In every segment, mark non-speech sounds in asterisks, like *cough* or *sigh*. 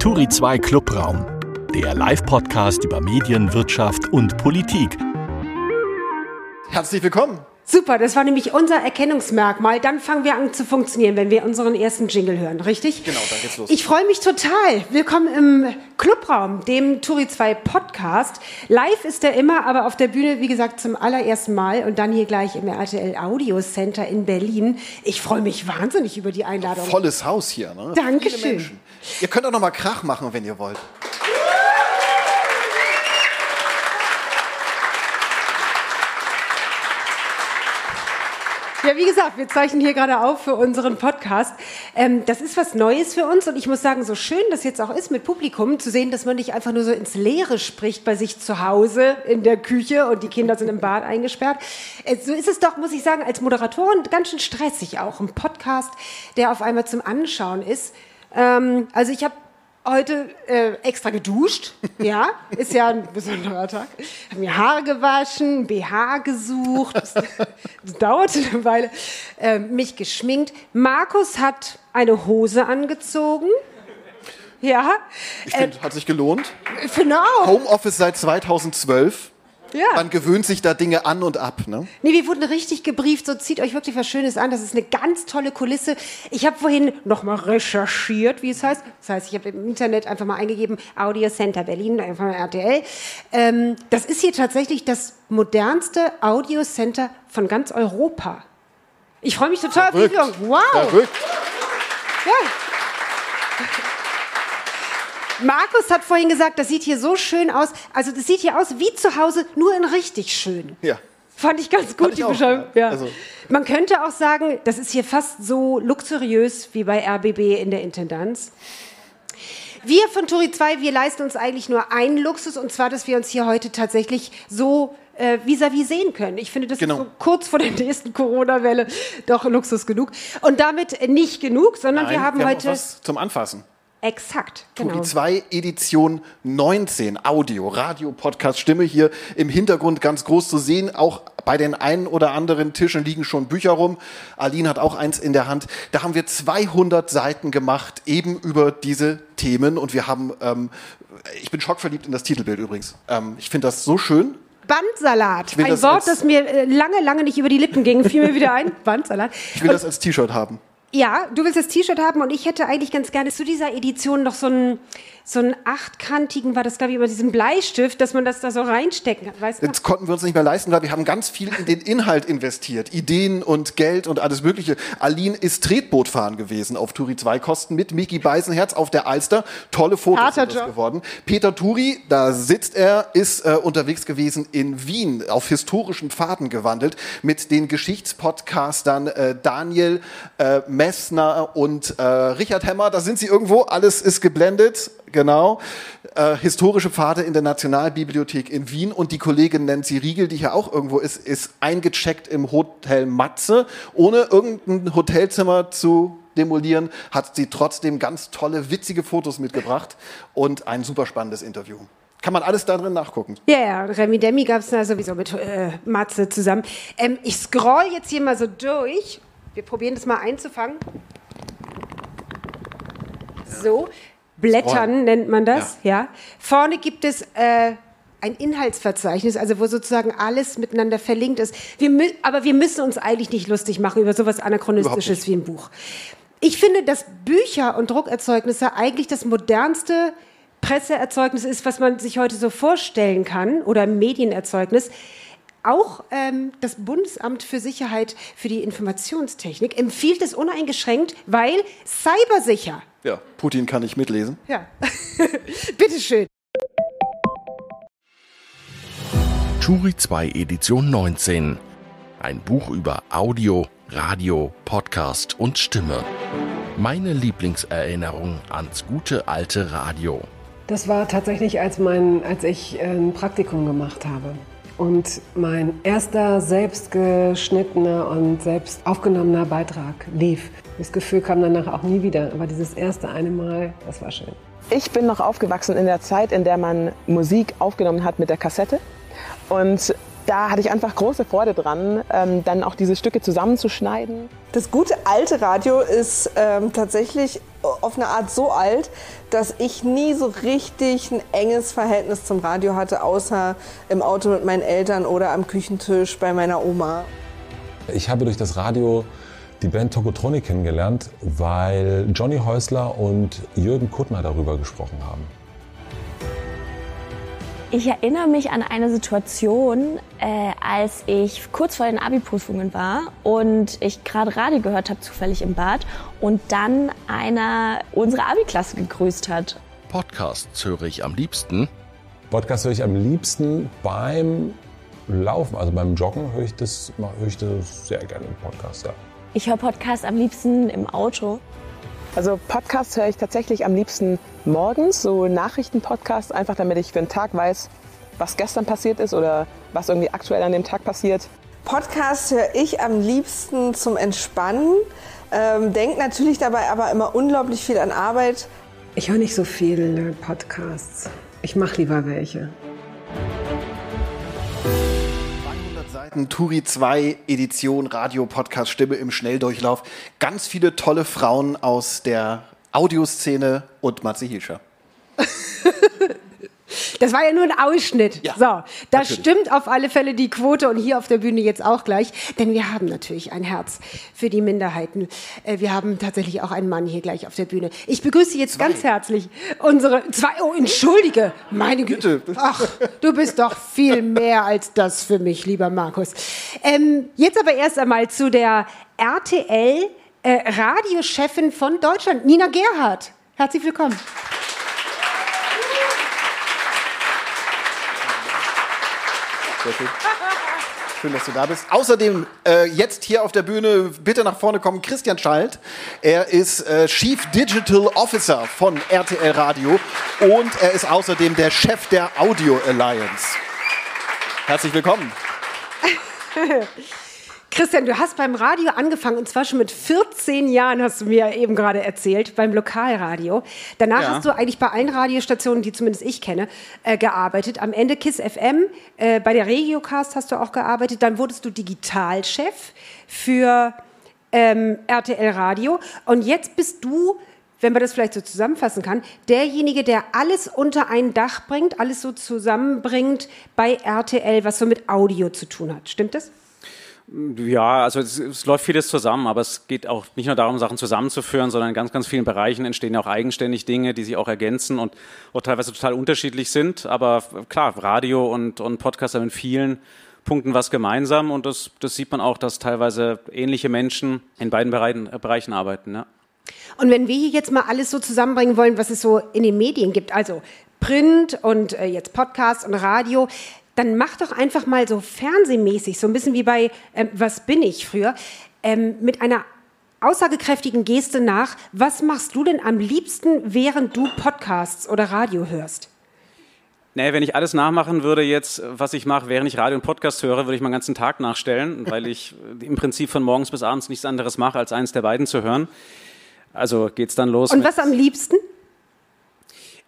Turi 2 Clubraum, der Live-Podcast über Medien, Wirtschaft und Politik. Herzlich willkommen. Super, das war nämlich unser Erkennungsmerkmal. Dann fangen wir an zu funktionieren, wenn wir unseren ersten Jingle hören, richtig? Genau, dann geht's los. Ich freue mich total. Willkommen im Clubraum, dem Turi 2 Podcast. Live ist er immer, aber auf der Bühne, wie gesagt, zum allerersten Mal und dann hier gleich im RTL Audio Center in Berlin. Ich freue mich wahnsinnig über die Einladung. Volles Haus hier, ne? Dankeschön. Ihr könnt auch noch mal Krach machen, wenn ihr wollt. Ja, wie gesagt, wir zeichnen hier gerade auf für unseren Podcast. Ähm, das ist was Neues für uns und ich muss sagen, so schön das jetzt auch ist mit Publikum, zu sehen, dass man nicht einfach nur so ins Leere spricht bei sich zu Hause in der Küche und die Kinder sind im Bad eingesperrt. Äh, so ist es doch, muss ich sagen, als Moderatorin ganz schön stressig auch. Ein Podcast, der auf einmal zum Anschauen ist. Ähm, also ich habe heute äh, extra geduscht. Ja, ist ja ein besonderer Tag. Habe mir Haare gewaschen, BH gesucht. Das, das *laughs* dauerte eine Weile. Äh, mich geschminkt. Markus hat eine Hose angezogen. Ja. Ich finde, Äh, hat sich gelohnt. Genau. Homeoffice seit 2012. Ja. Man gewöhnt sich da Dinge an und ab, ne? Nee, wir wurden richtig gebrieft, so zieht euch wirklich was Schönes an. Das ist eine ganz tolle Kulisse. Ich habe vorhin nochmal recherchiert, wie es heißt. Das heißt, ich habe im Internet einfach mal eingegeben, Audio Center Berlin, einfach mal RTL. Ähm, das ist hier tatsächlich das modernste Audio Center von ganz Europa. Ich freue mich total auf die Verrückt. Wow. Verrückt. Ja. Markus hat vorhin gesagt, das sieht hier so schön aus. Also das sieht hier aus wie zu Hause, nur in richtig schön. Ja. Fand ich ganz gut, ich die auch, Beschreibung. ja. Also- Man könnte auch sagen, das ist hier fast so luxuriös wie bei RBB in der Intendanz. Wir von Turi 2, wir leisten uns eigentlich nur einen Luxus, und zwar, dass wir uns hier heute tatsächlich so äh, vis-à-vis sehen können. Ich finde, das Genau. ist so kurz vor der nächsten Corona-Welle doch Luxus genug. Und damit nicht genug, sondern wir Nein, haben wir haben heute... auch was zum Anfassen. Exakt, Turi genau. 2 Edition 19 Audio, Radio, Podcast, Stimme hier im Hintergrund ganz groß zu sehen. Auch bei den einen oder anderen Tischen liegen schon Bücher rum. Aline hat auch eins in der Hand. Da haben wir 200 Seiten gemacht, eben über diese Themen. Und wir haben, ähm, ich bin schockverliebt in das Titelbild übrigens. Ähm, ich finde das so schön. Bandsalat, ein das Wort, das mir äh, lange, lange nicht über die Lippen ging, fiel mir wieder ein. Bandsalat. Ich will das als T-Shirt haben. Ja, du willst das T-Shirt haben und ich hätte eigentlich ganz gerne zu dieser Edition noch so einen, so einen achtkantigen, war das glaube ich über diesen Bleistift, dass man das da so reinstecken kann, weißt du? Jetzt konnten wir uns nicht mehr leisten, weil wir haben ganz viel in den Inhalt investiert. Ideen und Geld und alles Mögliche. Aline ist Tretbootfahren gewesen auf Turi 2 Kosten mit Miki Beisenherz auf der Alster. Tolle Fotos Harter sind das geworden. Peter Turi, da sitzt er, ist äh, unterwegs gewesen in Wien, auf historischen Pfaden gewandelt mit den Geschichtspodcastern äh, Daniel äh, Messner und äh, Richard Hemmer. Da sind sie irgendwo, alles ist geblendet. Genau. Äh, historische Pfade in der Nationalbibliothek in Wien und die Kollegin Nancy Riegel, die hier auch irgendwo ist, ist eingecheckt im Hotel Matze, ohne irgendein Hotelzimmer zu demolieren, hat sie trotzdem ganz tolle, witzige Fotos mitgebracht und ein super spannendes Interview. Kann man alles da drin nachgucken. Ja, ja, Remi Demi gab es sowieso mit äh, Matze zusammen. Ähm, ich scroll jetzt hier mal so durch. Wir probieren das mal einzufangen. So, Blättern nennt man das, ja. Vorne gibt es äh, ein Inhaltsverzeichnis, also wo sozusagen alles miteinander verlinkt ist. Wir aber wir müssen uns eigentlich nicht lustig machen über sowas Anachronistisches wie ein Buch. Ich finde, dass Bücher und Druckerzeugnisse eigentlich das modernste Presseerzeugnis ist, was man sich heute so vorstellen kann, oder Medienerzeugnis. Auch ähm, das Bundesamt für Sicherheit für die Informationstechnik empfiehlt es uneingeschränkt, weil cybersicher. Ja, Putin kann nicht mitlesen. Ja, *laughs* bitteschön. Turi 2 Edition 19. Ein Buch über Audio, Radio, Podcast und Stimme. Meine Lieblingserinnerung ans gute alte Radio. Das war tatsächlich, als, mein, als ich äh, ein Praktikum gemacht habe. Und mein erster selbst geschnittener und selbst aufgenommener Beitrag lief. Das Gefühl kam danach auch nie wieder. Aber dieses erste eine Mal, das war schön. Ich bin noch aufgewachsen in der Zeit, in der man Musik aufgenommen hat mit der Kassette. Und da hatte ich einfach große Freude dran, ähm, dann auch diese Stücke zusammenzuschneiden. Das gute alte Radio ist ähm, tatsächlich auf eine Art so alt, dass ich nie so richtig ein enges Verhältnis zum Radio hatte, außer im Auto mit meinen Eltern oder am Küchentisch bei meiner Oma. Ich habe durch das Radio die Band Tokotronic kennengelernt, weil Johnny Häusler und Jürgen Kuttner darüber gesprochen haben. Ich erinnere mich an eine Situation, äh, als ich kurz vor den Abi-Prüfungen war und ich gerade Radio gehört habe, zufällig im Bad, und dann einer unsere Abi-Klasse gegrüßt hat. Podcasts höre ich am liebsten. Podcast höre ich am liebsten beim Laufen, also beim Joggen höre ich das, höre ich das sehr gerne im Podcast. Ja. Ich höre Podcasts am liebsten im Auto. Also Podcasts höre ich tatsächlich am liebsten morgens, so Nachrichtenpodcasts, einfach damit ich für den Tag weiß, was gestern passiert ist oder was irgendwie aktuell an dem Tag passiert. Podcasts höre ich am liebsten zum Entspannen. Ähm, denk natürlich dabei aber immer unglaublich viel an Arbeit. Ich höre nicht so viel Podcasts. Ich mache lieber welche. Seiten Turi 2 Edition Radio Podcast Stimme im Schnelldurchlauf. Ganz viele tolle Frauen aus der Audioszene und Matze Hilscher. *laughs* Das war ja nur ein Ausschnitt. Ja, so, da natürlich. stimmt auf alle Fälle die Quote und hier auf der Bühne jetzt auch gleich, denn wir haben natürlich ein Herz für die Minderheiten. Äh, Wir haben tatsächlich auch einen Mann hier gleich auf der Bühne. Ich begrüße jetzt ganz herzlich unsere zwei. Oh, entschuldige, meine Güte. Ach, du bist doch viel mehr als das für mich, lieber Markus. Ähm, jetzt aber erst einmal zu der RTL äh, Radiochefin von Deutschland, Nina Gerhardt. Herzlich willkommen. Sehr schön. Schön, dass du da bist. Außerdem äh, jetzt hier auf der Bühne bitte nach vorne kommen Christian Schalt. Er ist äh, Chief Digital Officer von RTL Radio und er ist außerdem der Chef der Audio Alliance. Herzlich willkommen. *laughs* Christian, du hast beim Radio angefangen und zwar schon mit 14 Jahren, hast du mir eben gerade erzählt, beim Lokalradio. Danach Ja. hast du eigentlich bei allen Radiostationen, die zumindest ich kenne, äh, gearbeitet. Am Ende KISS FM, äh, bei der Regiocast hast du auch gearbeitet. Dann wurdest du Digitalchef für ähm, RTL Radio. Und jetzt bist du, wenn man das vielleicht so zusammenfassen kann, derjenige, der alles unter ein Dach bringt, alles so zusammenbringt bei RTL, was so mit Audio zu tun hat. Stimmt das? Ja, also es, es läuft vieles zusammen, aber es geht auch nicht nur darum, Sachen zusammenzuführen, sondern in ganz, ganz vielen Bereichen entstehen ja auch eigenständig Dinge, die sich auch ergänzen und auch teilweise total unterschiedlich sind. Aber klar, Radio und, und Podcast haben in vielen Punkten was gemeinsam und das, das sieht man auch, dass teilweise ähnliche Menschen in beiden Bereichen, äh, Bereichen arbeiten. Ja. Und wenn wir hier jetzt mal alles so zusammenbringen wollen, was es so in den Medien gibt, also Print und äh, jetzt Podcast und Radio, dann mach doch einfach mal so fernsehmäßig, so ein bisschen wie bei ähm, Was bin ich früher, ähm, mit einer aussagekräftigen Geste nach, was machst du denn am liebsten, während du Podcasts oder Radio hörst? Nee, wenn ich alles nachmachen würde jetzt, was ich mache, während ich Radio und Podcast höre, würde ich meinen ganzen Tag nachstellen, *laughs* weil ich im Prinzip von morgens bis abends nichts anderes mache, als eins der beiden zu hören. Also geht's dann los. Und was am liebsten?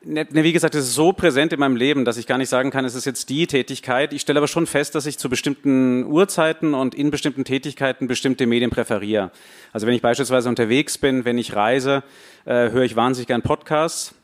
Ne, ne, wie gesagt, es ist so präsent in meinem Leben, dass ich gar nicht sagen kann, es ist jetzt die Tätigkeit. Ich stelle aber schon fest, dass ich zu bestimmten Uhrzeiten und in bestimmten Tätigkeiten bestimmte Medien präferiere. Also wenn ich beispielsweise unterwegs bin, wenn ich reise, äh, höre ich wahnsinnig gern Podcasts.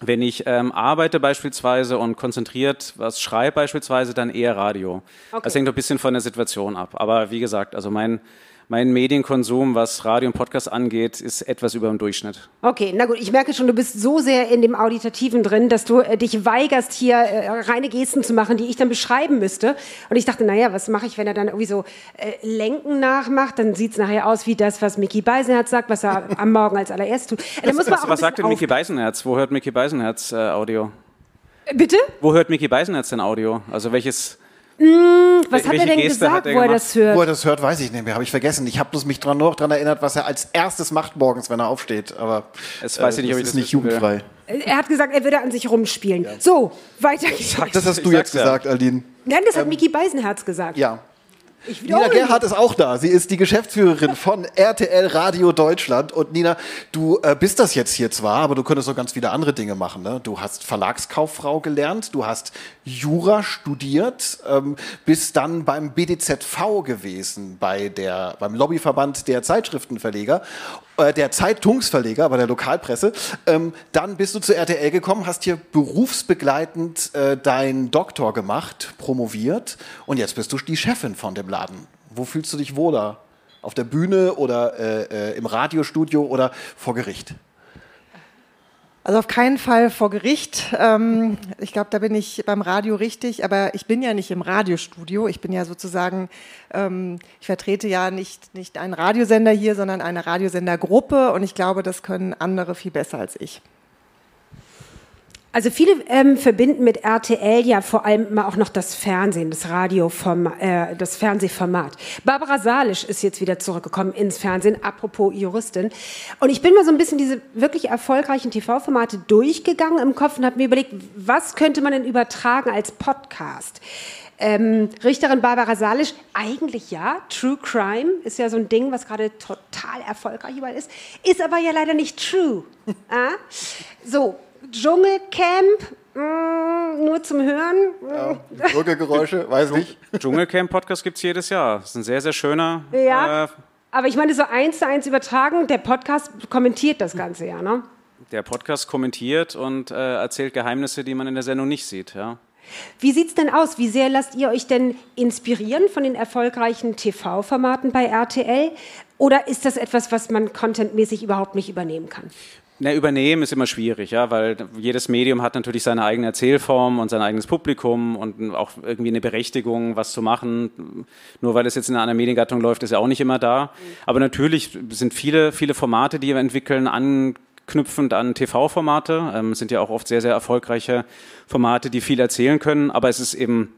Wenn ich ähm, arbeite beispielsweise und konzentriert was schreibe beispielsweise, dann eher Radio. Das hängt ein bisschen von der Situation ab. Aber wie gesagt, also mein, mein Medienkonsum, was Radio und Podcast angeht, ist etwas über dem Durchschnitt. Okay, na gut, ich merke schon, du bist so sehr in dem Auditativen drin, dass du äh, dich weigerst, hier äh, reine Gesten zu machen, die ich dann beschreiben müsste. Und ich dachte, naja, was mache ich, wenn er dann irgendwie so äh, Lenken nachmacht? Dann sieht es nachher aus wie das, was Mickey Beisenherz sagt, was er am Morgen als allererstes tut. Äh, da muss man Was, was sagt denn Mickey Beisenherz? Wo hört Mickey Beisenherz äh, Audio? auf- Bitte? Wo hört Mickey Beisenherz denn Audio? Also welches? Was hat welche er denn Geste hat gesagt, er wo er gemacht? das hört? Wo er das hört, weiß ich nicht mehr, habe ich vergessen. Ich habe bloß mich dran, noch daran erinnert, was er als erstes macht morgens, wenn er aufsteht. Aber Das weiß ich nicht, ob ich ist das nicht wissen will. jugendfrei. Er hat gesagt, er würde an sich rumspielen. So, weiter geht's. Das hast du jetzt sag's ja. gesagt, Aldin. Nein, das hat Mickey Beisenherz gesagt. Ja. Nina. Gerhardt ist auch da. Sie ist die Geschäftsführerin von *laughs* RTL Radio Deutschland. Und Nina, du äh, bist das jetzt hier zwar, aber du könntest noch ganz viele andere Dinge machen. Ne? Du hast Verlagskauffrau gelernt, du hast Jura studiert, ähm, bist dann beim BDZV gewesen, bei der, beim Lobbyverband der Zeitschriftenverleger der Zeitungsverleger bei der Lokalpresse. Ähm, dann bist du zu RTL gekommen, hast hier berufsbegleitend äh, deinen Doktor gemacht, promoviert und jetzt bist du die Chefin von dem Laden. Wo fühlst du dich wohler? Auf der Bühne oder äh, äh im Radiostudio oder vor Gericht? Also auf keinen Fall vor Gericht. Ähm, ich glaube, da bin ich beim Radio richtig, aber ich bin ja nicht im Radiostudio. Ich bin ja sozusagen, ähm, ich vertrete ja nicht, nicht einen Radiosender hier, sondern eine Radiosendergruppe und ich glaube, das können andere viel besser als ich. Also viele ähm, verbinden mit RTL ja vor allem immer auch noch das Fernsehen, das Radio, äh, das Fernsehformat. Barbara Salisch ist jetzt wieder zurückgekommen ins Fernsehen, apropos Juristin. Und ich bin mal so ein bisschen diese wirklich erfolgreichen TV-Formate durchgegangen im Kopf und habe mir überlegt, was könnte man denn übertragen als Podcast? Ähm, Richterin Barbara Salisch, eigentlich ja. True Crime ist ja so ein Ding, was gerade total erfolgreich überall ist. Ist aber ja leider nicht true. *laughs* ah? So, Dschungelcamp, mm, nur zum Hören. Ja, Gurgelgeräusche, weiß nicht. Dschungelcamp-Podcast gibt es jedes Jahr. Das ist ein sehr, sehr schöner. Ja. Äh, aber ich meine, so eins zu eins übertragen, der Podcast kommentiert das Ganze ja, ne? Der Podcast kommentiert und äh, erzählt Geheimnisse, die man in der Sendung nicht sieht, ja. Wie sieht es denn aus? Wie sehr lasst ihr euch denn inspirieren von den erfolgreichen TV-Formaten bei RTL? Oder ist das etwas, was man contentmäßig überhaupt nicht übernehmen kann? Na, übernehmen ist immer schwierig, ja, weil jedes Medium hat natürlich seine eigene Erzählform und sein eigenes Publikum und auch irgendwie eine Berechtigung, was zu machen. Nur weil es jetzt in einer Mediengattung läuft, ist ja auch nicht immer da. Aber natürlich sind viele, viele Formate, die wir entwickeln, anknüpfend an TV-Formate. Ähm, sind ja auch oft sehr, sehr erfolgreiche Formate, die viel erzählen können. Aber es ist eben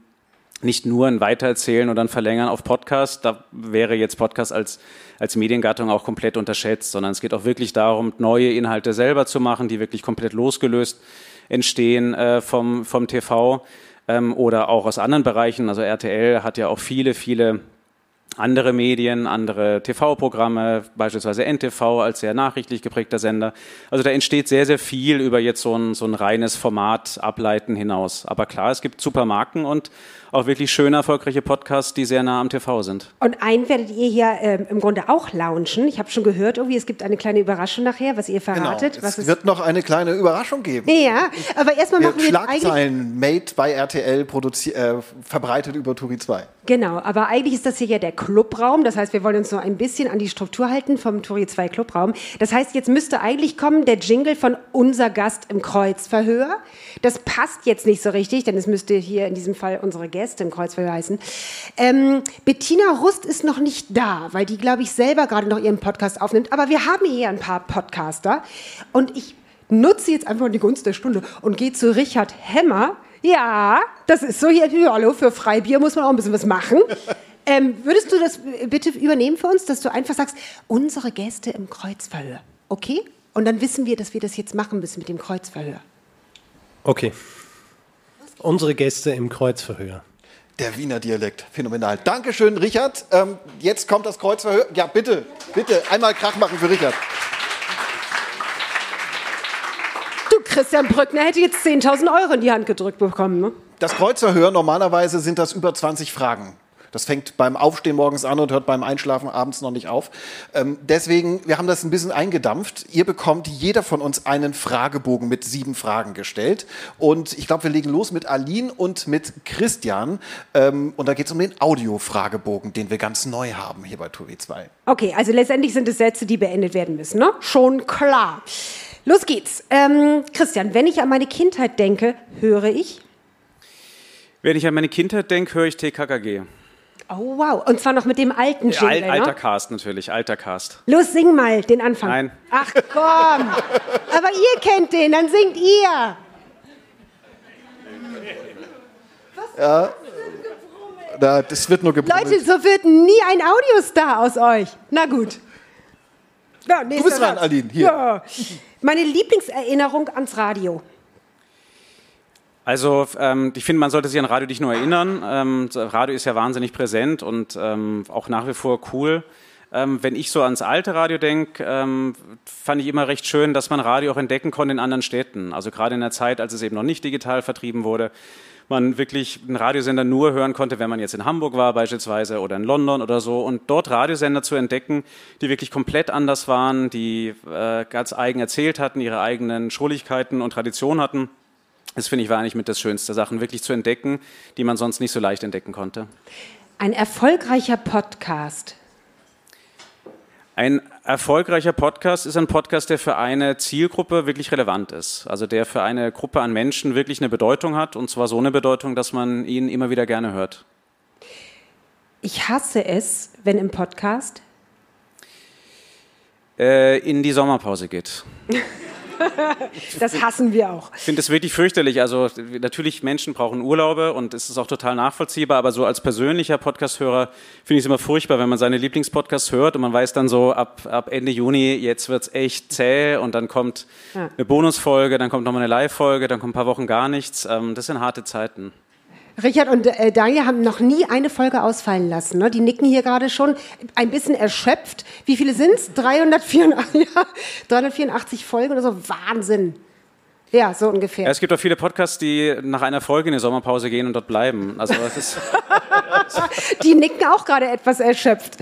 nicht nur ein Weitererzählen oder ein Verlängern auf Podcast. Da wäre jetzt Podcast als, als Mediengattung auch komplett unterschätzt, sondern es geht auch wirklich darum, neue Inhalte selber zu machen, die wirklich komplett losgelöst entstehen äh, vom, vom TV ähm, oder auch aus anderen Bereichen. Also RTL hat ja auch viele, viele andere Medien, andere TV-Programme, beispielsweise NTV als sehr nachrichtlich geprägter Sender. Also da entsteht sehr, sehr viel über jetzt so ein, so ein reines Format ableiten hinaus. Aber klar, es gibt super Marken und auch wirklich schöne, erfolgreiche Podcasts, die sehr nah am TV sind. Und einen werdet ihr hier ähm, im Grunde auch launchen. Ich habe schon gehört, irgendwie, es gibt eine kleine Überraschung nachher, was ihr verratet. Genau. Was es wird noch eine kleine Überraschung geben. Ja, aber erstmal machen wir Schlagzeilen made bei RTL äh, verbreitet über Turi 2. Genau, aber eigentlich ist das hier ja der Clubraum. Das heißt, wir wollen uns so ein bisschen an die Struktur halten vom Turi 2 Clubraum. Das heißt, jetzt müsste eigentlich kommen der Jingle von unser Gast im Kreuzverhör. Das passt jetzt nicht so richtig, denn es müsste hier in diesem Fall unsere Gäste im Kreuzverhör heißen. Ähm, Bettina Rust ist noch nicht da, weil die, glaube ich, selber gerade noch ihren Podcast aufnimmt. Aber wir haben hier ein paar Podcaster und ich nutze jetzt einfach die Gunst der Stunde und gehe zu Richard Hemmer. Ja, das ist so hier. Hallo, für Freibier muss man auch ein bisschen was machen. *laughs* Ähm, würdest du das bitte übernehmen für uns, dass du einfach sagst, unsere Gäste im Kreuzverhör, okay? Und dann wissen wir, dass wir das jetzt machen müssen mit dem Kreuzverhör. Okay. Unsere Gäste im Kreuzverhör. Der Wiener Dialekt, phänomenal. Dankeschön, Richard. Ähm, jetzt kommt das Kreuzverhör. Ja, bitte, bitte, einmal Krach machen für Richard. Du, Christian Brückner hätte jetzt 10.000 Euro in die Hand gedrückt bekommen. Ne? Das Kreuzverhör, normalerweise sind das über 20 Fragen. Das fängt beim Aufstehen morgens an und hört beim Einschlafen abends noch nicht auf. Ähm, deswegen, wir haben das ein bisschen eingedampft. Ihr bekommt jeder von uns einen Fragebogen mit sieben Fragen gestellt. Und ich glaube, wir legen los mit Aline und mit Christian. Ähm, und da geht es um den Audio-Fragebogen, den wir ganz neu haben hier bei Touri 2. Okay, also letztendlich sind es Sätze, die beendet werden müssen, ne? Schon klar. Los geht's. Ähm, Christian, wenn ich an meine Kindheit denke, höre ich? Wenn ich an meine Kindheit denke, höre ich TKKG. Oh wow, und zwar noch mit dem alten Jingle, Al Alter ne? Cast natürlich, alter Cast. Los, sing mal den Anfang. Nein. Ach komm, aber ihr kennt den, dann singt ihr. Ja, na, das wird nur gebrummelt. Leute, so wird nie ein Audiostar aus euch. Na gut. Ja, du bist dran, Aline, hier. Ja. Meine Lieblingserinnerung ans Radio. Also ähm, ich finde, man sollte sich an Radio nicht nur erinnern. Ähm, Radio ist ja wahnsinnig präsent und ähm, auch nach wie vor cool. Ähm, wenn ich so ans alte Radio denke, ähm, fand ich immer recht schön, dass man Radio auch entdecken konnte in anderen Städten. Also gerade in der Zeit, als es eben noch nicht digital vertrieben wurde, man wirklich einen Radiosender nur hören konnte, wenn man jetzt in Hamburg war beispielsweise oder in London oder so. Und dort Radiosender zu entdecken, die wirklich komplett anders waren, die äh, ganz eigen erzählt hatten, ihre eigenen Schrulligkeiten und Traditionen hatten. Das finde ich war eigentlich mit das Schönste, Sachen wirklich zu entdecken, die man sonst nicht so leicht entdecken konnte. Ein erfolgreicher Podcast. Ein erfolgreicher Podcast ist ein Podcast, der für eine Zielgruppe wirklich relevant ist. Also der für eine Gruppe an Menschen wirklich eine Bedeutung hat. Und zwar so eine Bedeutung, dass man ihn immer wieder gerne hört. Ich hasse es, wenn im Podcast äh, in die Sommerpause geht. *laughs* *laughs* das hassen wir auch. Ich finde es wirklich fürchterlich. Also natürlich, Menschen brauchen Urlaube und es ist auch total nachvollziehbar, aber so als persönlicher Podcast-Hörer finde ich es immer furchtbar, wenn man seine Lieblingspodcasts hört und man weiß dann so, ab, ab Ende Juni, jetzt wird es echt zäh und dann kommt ja. eine Bonusfolge, dann kommt nochmal eine Live-Folge, dann kommen ein paar Wochen gar nichts. Ähm, das sind harte Zeiten. Richard und äh, Daniel haben noch nie eine Folge ausfallen lassen. Ne? Die nicken hier gerade schon ein bisschen erschöpft. Wie viele sind es? 384, ja, 384 Folgen oder so. Wahnsinn. Ja, so ungefähr. Ja, es gibt auch viele Podcasts, die nach einer Folge in die Sommerpause gehen und dort bleiben. Also das ist *laughs* die nicken auch gerade etwas erschöpft.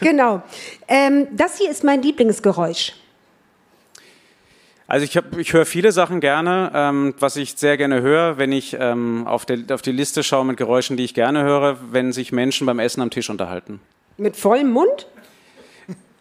Genau. Ähm, das hier ist mein Lieblingsgeräusch. Also ich, ich höre viele Sachen gerne. Ähm, was ich sehr gerne höre, wenn ich ähm, auf, der, auf die Liste schaue mit Geräuschen, die ich gerne höre, wenn sich Menschen beim Essen am Tisch unterhalten. Mit vollem Mund?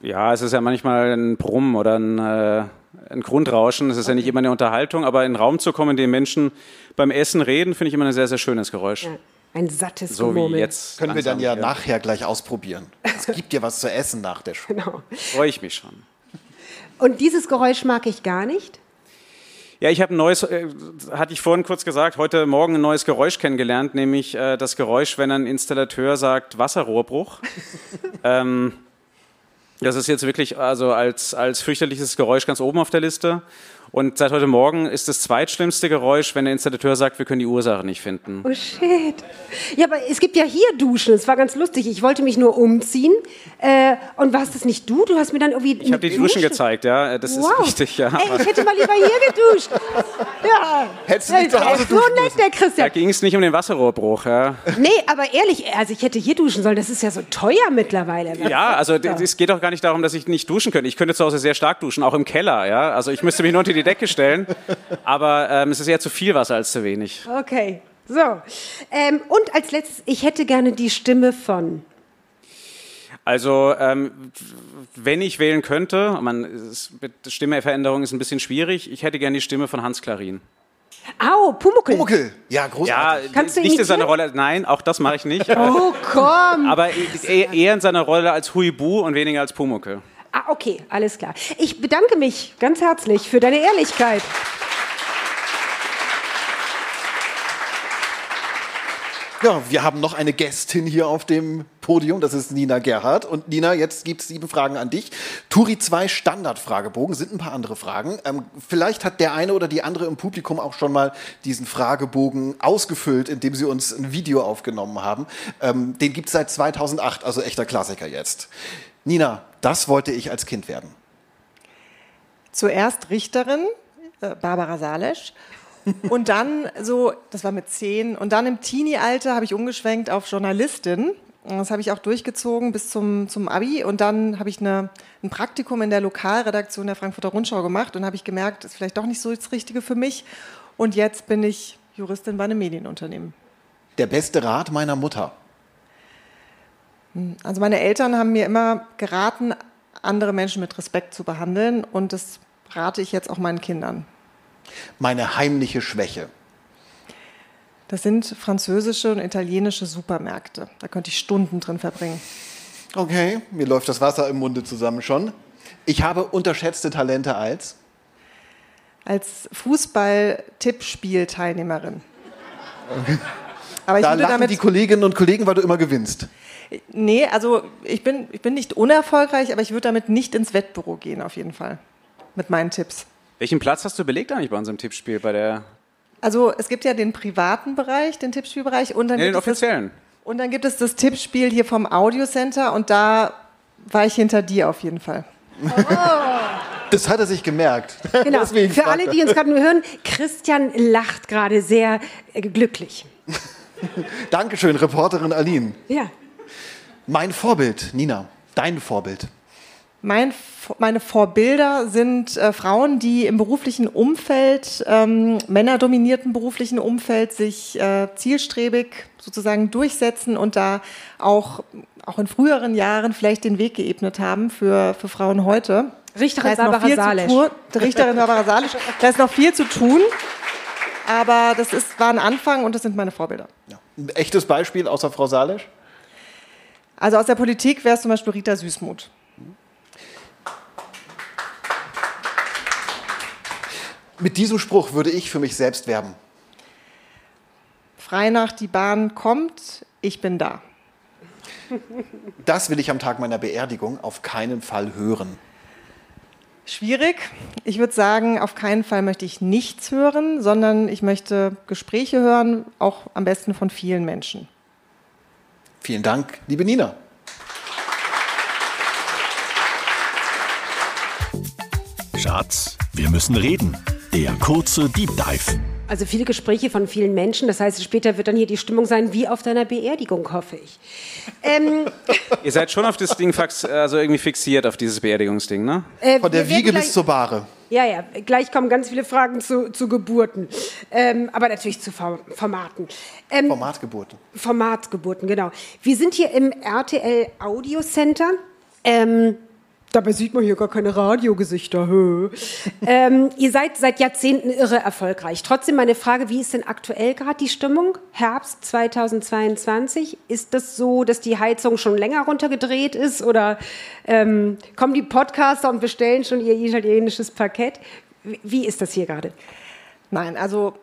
Ja, es ist ja manchmal ein Brummen oder ein, äh, ein Grundrauschen. Es ist okay. ja nicht immer eine Unterhaltung, aber in einen Raum zu kommen, in dem Menschen beim Essen reden, finde ich immer ein sehr, sehr schönes Geräusch. Ja. Ein sattes so Gemurmel. Wie jetzt Können wir dann ja, ja nachher gleich ausprobieren. Es gibt dir was zu essen nach der Schule. *laughs* Genau. Freue ich mich schon. Und dieses Geräusch mag ich gar nicht. Ja, ich habe ein neues, äh, hatte ich vorhin kurz gesagt, heute Morgen ein neues Geräusch kennengelernt, nämlich äh, das Geräusch, wenn ein Installateur sagt Wasserrohrbruch. *laughs* ähm, das ist jetzt wirklich also als, als fürchterliches Geräusch ganz oben auf der Liste. Und seit heute Morgen ist das zweitschlimmste Geräusch, wenn der Installateur sagt, wir können die Ursache nicht finden. Oh shit. Ja, aber es gibt ja hier Duschen. Es war ganz lustig. Ich wollte mich nur umziehen. Äh, und warst das nicht du? Du hast mir dann irgendwie. Ich habe die Duschen gezeigt, ja. Das wow. ist richtig, ja. Ey, ich hätte mal lieber hier geduscht. Ja. Hättest du nicht zu Hause duschen so nett, der Christian. Da ging es nicht um den Wasserrohrbruch, ja. Nee, aber ehrlich, also ich hätte hier duschen sollen. Das ist ja so teuer mittlerweile. Ja, also es geht auch gar nicht darum, dass ich nicht duschen könnte. Ich könnte zu Hause sehr stark duschen, auch im Keller, ja. Also ich müsste mich nur unter die Decke stellen. Aber ähm, es ist eher zu viel Wasser als zu wenig. Okay, so. Ähm, und als letztes, ich hätte gerne die Stimme von. Also, ähm, wenn ich wählen könnte, man, Stimmeveränderung ist ein bisschen schwierig, ich hätte gerne die Stimme von Hans Klarin. Au, Pumuckel. Pumuckel, ja, großartig. Ja, Kannst du nicht in seiner Rolle, nein, auch das mache ich nicht. oh, komm. Aber eher in seiner Rolle als Huibu und weniger als Pumuckel. Ah, okay, alles klar. Ich bedanke mich ganz herzlich für deine Ehrlichkeit. Ja, wir haben noch eine Gästin hier auf dem Podium, das ist Nina Gerhardt. Und Nina, jetzt gibt es sieben Fragen an dich. Turi 2 Standardfragebogen, sind ein paar andere Fragen. Ähm, vielleicht hat der eine oder die andere im Publikum auch schon mal diesen Fragebogen ausgefüllt, indem sie uns ein Video aufgenommen haben. Ähm, den gibt es seit 2008, also echter Klassiker jetzt. Nina, das wollte ich als Kind werden. Zuerst Richterin, äh, Barbara Salesch. *laughs* Und dann so, das war mit zehn, und dann im Teenie-Alter habe ich umgeschwenkt auf Journalistin. Das habe ich auch durchgezogen bis zum, zum Abi. Und dann habe ich eine, ein Praktikum in der Lokalredaktion der Frankfurter Rundschau gemacht und habe ich gemerkt, das ist vielleicht doch nicht so das Richtige für mich. Und jetzt bin ich Juristin bei einem Medienunternehmen. Der beste Rat meiner Mutter. Also meine Eltern haben mir immer geraten, andere Menschen mit Respekt zu behandeln und das rate ich jetzt auch meinen Kindern. Meine heimliche Schwäche. Das sind französische und italienische Supermärkte. Da könnte ich Stunden drin verbringen. Okay, mir läuft das Wasser im Munde zusammen schon. Ich habe unterschätzte Talente als? Als Fußball-Tippspiel-Teilnehmerin. Okay. Aber ich da lachen damit die Kolleginnen und Kollegen, weil du immer gewinnst. Nee, also ich bin, ich bin nicht unerfolgreich, aber ich würde damit nicht ins Wettbüro gehen, auf jeden Fall. Mit meinen Tipps. Welchen Platz hast du belegt eigentlich bei unserem Tippspiel? Bei der also es gibt ja den privaten Bereich, den Tippspielbereich und dann, nee, gibt den offiziellen. Das, und dann gibt es das Tippspiel hier vom Audio Center und da war ich hinter dir auf jeden Fall. Das hat er sich gemerkt. Genau. *laughs* Deswegen Für alle, die uns gerade nur hören, Christian lacht gerade sehr äh, glücklich. *laughs* Dankeschön, Reporterin Aline. Ja. Mein Vorbild, Nina. Dein Vorbild. Mein, meine Vorbilder sind äh, Frauen, die im beruflichen Umfeld, ähm, männerdominierten beruflichen Umfeld, sich äh, zielstrebig sozusagen durchsetzen und da auch, auch in früheren Jahren vielleicht den Weg geebnet haben für, für Frauen heute. Richterin Barbara Salisch. Richterin Barbara Salisch. *laughs* Da ist noch viel zu tun. Aber das ist, war ein Anfang und das sind meine Vorbilder. Ein echtes Beispiel außer Frau Salisch? Also aus der Politik wäre es zum Beispiel Rita Süßmuth. Mit diesem Spruch würde ich für mich selbst werben. Frei nach die Bahn kommt, ich bin da. Das will ich am Tag meiner Beerdigung auf keinen Fall hören. Schwierig. Ich würde sagen, auf keinen Fall möchte ich nichts hören, sondern ich möchte Gespräche hören, auch am besten von vielen Menschen. Vielen Dank, liebe Nina. Schatz, wir müssen reden. Der kurze Deep Dive. Also viele Gespräche von vielen Menschen. Das heißt, später wird dann hier die Stimmung sein, wie auf deiner Beerdigung, hoffe ich. Ähm, *laughs* Ihr seid schon auf das Ding fax, also irgendwie fixiert, auf dieses Beerdigungsding, ne? äh, Von der Wiege gleich- bis zur Bahre. Ja, ja, gleich kommen ganz viele Fragen zu, zu Geburten. Ähm, aber natürlich zu Form- Formaten. Ähm, Formatgeburten. Formatgeburten, genau. Wir sind hier im RTL Audio Center. Ähm, dabei sieht man hier gar keine Radiogesichter. Ähm, ihr seid seit Jahrzehnten irre erfolgreich. Trotzdem meine Frage, wie ist denn aktuell gerade die Stimmung? Herbst 2022. Ist das so, dass die Heizung schon länger runtergedreht ist? Oder ähm, kommen die Podcaster und bestellen schon ihr italienisches Parkett? Wie- ist das hier gerade? Nein, also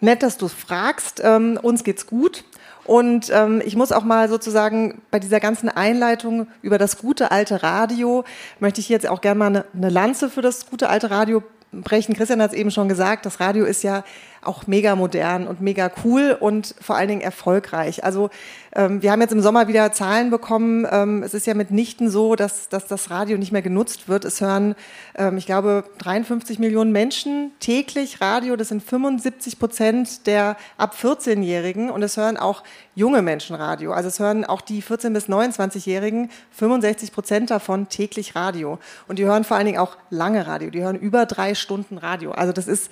nett, dass du fragst. Ähm, uns geht's gut. Und ähm, ich muss auch mal sozusagen bei dieser ganzen Einleitung über das gute alte Radio, möchte ich jetzt auch gerne mal eine, eine Lanze für das gute alte Radio brechen. Christian hat es eben schon gesagt, das Radio ist ja auch mega modern und mega cool und vor allen Dingen erfolgreich. Also ähm, wir haben jetzt im Sommer wieder Zahlen bekommen. Ähm, es ist ja mitnichten so, dass, dass das Radio nicht mehr genutzt wird. Es hören, ähm, ich glaube, 53 Millionen Menschen täglich Radio. Das sind 75 Prozent der ab 14-Jährigen und es hören auch junge Menschen Radio. Also es hören auch die 14- bis 29-Jährigen 65 Prozent davon täglich Radio. Und die hören vor allen Dingen auch lange Radio. Die hören über drei Stunden Radio. Also das ist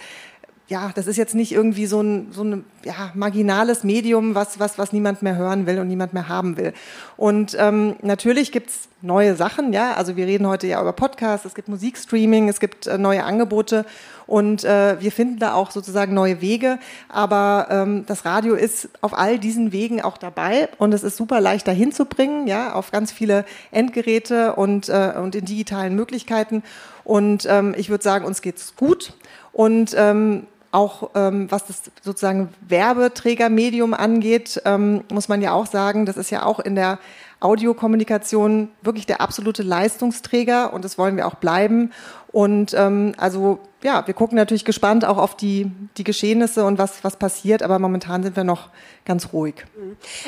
ja, das ist jetzt nicht irgendwie so ein, so ein ja, marginales Medium, was, was, was niemand mehr hören will und niemand mehr haben will. Und ähm, natürlich gibt's neue Sachen, ja. Also wir reden heute ja über Podcasts, es gibt Musikstreaming, es gibt äh, neue Angebote und äh, wir finden da auch sozusagen neue Wege. Aber ähm, das Radio ist auf all diesen Wegen auch dabei und es ist super leicht dahin zu bringen, ja, auf ganz viele Endgeräte und, äh, und in digitalen Möglichkeiten. Und ähm, ich würde sagen, uns geht's gut. Und ähm, auch ähm, was das sozusagen Werbeträgermedium angeht, ähm, muss man ja auch sagen, das ist ja auch in der Audiokommunikation wirklich der absolute Leistungsträger und das wollen wir auch bleiben. Und ähm, also ja, wir gucken natürlich gespannt auch auf die, die Geschehnisse und was, was passiert, aber momentan sind wir noch ganz ruhig.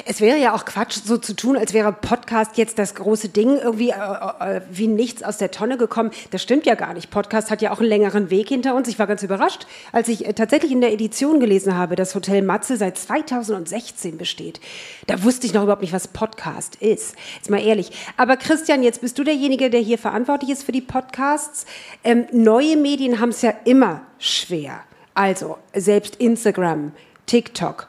Es wäre ja auch Quatsch, so zu tun, als wäre Podcast jetzt das große Ding, irgendwie äh, äh, wie nichts aus der Tonne gekommen. Das stimmt ja gar nicht. Podcast hat ja auch einen längeren Weg hinter uns. Ich war ganz überrascht, als ich äh, tatsächlich in der Edition gelesen habe, dass Hotel Matze seit 2016 besteht. Da wusste ich noch überhaupt nicht, was Podcast ist. Jetzt mal ehrlich. Aber Christian, jetzt bist du derjenige, der hier verantwortlich ist für die Podcasts. Ähm, neue Medien haben es ja immer schwer. Also selbst Instagram, TikTok,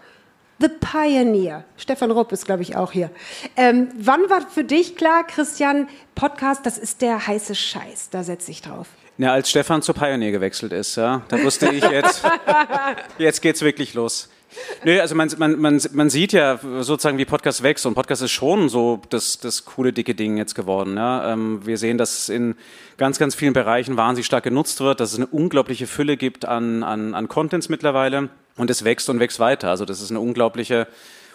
The Pioneer. Stefan Rupp ist, glaube ich, auch hier. Ähm, wann war für dich klar, Christian, Podcast, das ist der heiße Scheiß, da setze ich drauf? Ja, als Stefan zu Pioneer gewechselt ist, ja, da wusste ich jetzt, *laughs* jetzt geht's wirklich los. *laughs* Nö, also man, man, man, man sieht ja sozusagen, wie Podcast wächst und Podcast ist schon so das, das coole, dicke Ding jetzt geworden. Ja. Ähm, wir sehen, dass es in ganz, ganz vielen Bereichen wahnsinnig stark genutzt wird, dass es eine unglaubliche Fülle gibt an, an, an Contents mittlerweile und es wächst und wächst weiter. Also das ist eine unglaubliche,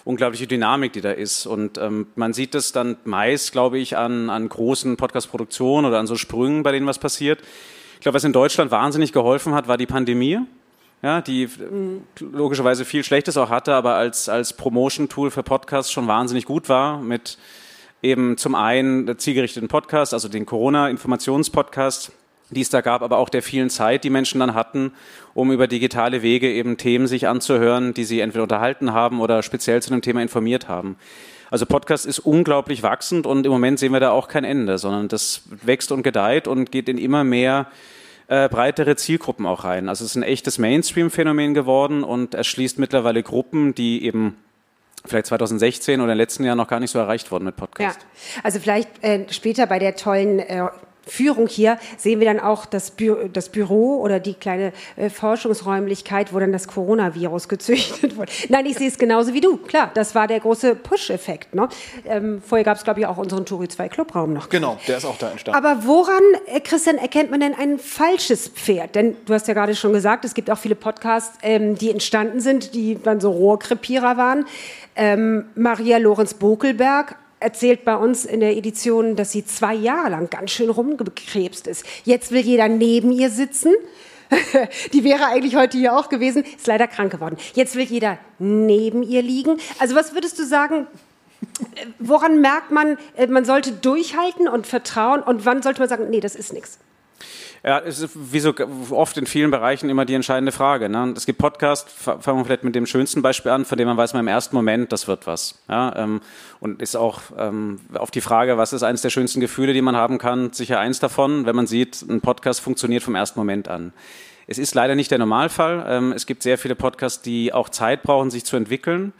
unglaubliche Dynamik, die da ist. Und ähm, man sieht es dann meist, glaube ich, an, an großen Podcast-Produktionen oder an so Sprüngen, bei denen was passiert. Ich glaube, was in Deutschland wahnsinnig geholfen hat, war die Pandemie ja, die logischerweise viel Schlechtes auch hatte, aber als, als Promotion-Tool für Podcasts schon wahnsinnig gut war mit Eben zum einen zielgerichteten Podcast, also den Corona-Informationspodcast, die es da gab, aber auch der vielen Zeit, die Menschen dann hatten, um über digitale Wege eben Themen sich anzuhören, die sie entweder unterhalten haben oder speziell zu einem Thema informiert haben. Also Podcast ist unglaublich wachsend und im Moment sehen wir da auch kein Ende, sondern das wächst und gedeiht und geht in immer mehr äh, breitere Zielgruppen auch rein. Also es ist ein echtes Mainstream-Phänomen geworden und erschließt mittlerweile Gruppen, die eben vielleicht 2016 oder im letzten Jahr noch gar nicht so erreicht wurden mit Podcast. Ja, also vielleicht äh, später bei der tollen äh, Führung hier sehen wir dann auch das, Bü das Büro oder die kleine äh, Forschungsräumlichkeit, wo dann das Coronavirus gezüchtet wurde. Nein, ich sehe es genauso wie du. Klar, das war der große Push-Effekt. Ne? Ähm, vorher gab es, glaube ich, auch unseren Turi 2 Clubraum noch. Genau, der ist auch da entstanden. Aber woran, äh, Christian, erkennt man denn ein falsches Pferd? Denn du hast ja gerade schon gesagt, es gibt auch viele Podcasts, ähm, die entstanden sind, die dann so Rohrkrepierer waren. Ähm, Maria Lorenz Bokelberg erzählt bei uns in der Edition, dass sie zwei Jahre lang ganz schön rumgekrebst ist. Jetzt will jeder neben ihr sitzen. *laughs* Die wäre eigentlich heute hier auch gewesen, ist leider krank geworden. Jetzt will jeder neben ihr liegen. Also was würdest du sagen, woran merkt man, äh, man sollte durchhalten und vertrauen und wann sollte man sagen, nee, das ist nichts? Ja, es ist wie so oft in vielen Bereichen immer die entscheidende Frage. Ne? Es gibt Podcasts, fangen wir vielleicht mit dem schönsten Beispiel an, von dem man weiß man im ersten Moment, das wird was. Ja? Ähm, und ist auch ähm, auf die Frage, was ist eines der schönsten Gefühle, die man haben kann, sicher eins davon, wenn man sieht, ein Podcast funktioniert vom ersten Moment an. Es ist leider nicht der Normalfall. Ähm, es gibt sehr viele Podcasts, die auch Zeit brauchen, sich zu entwickeln.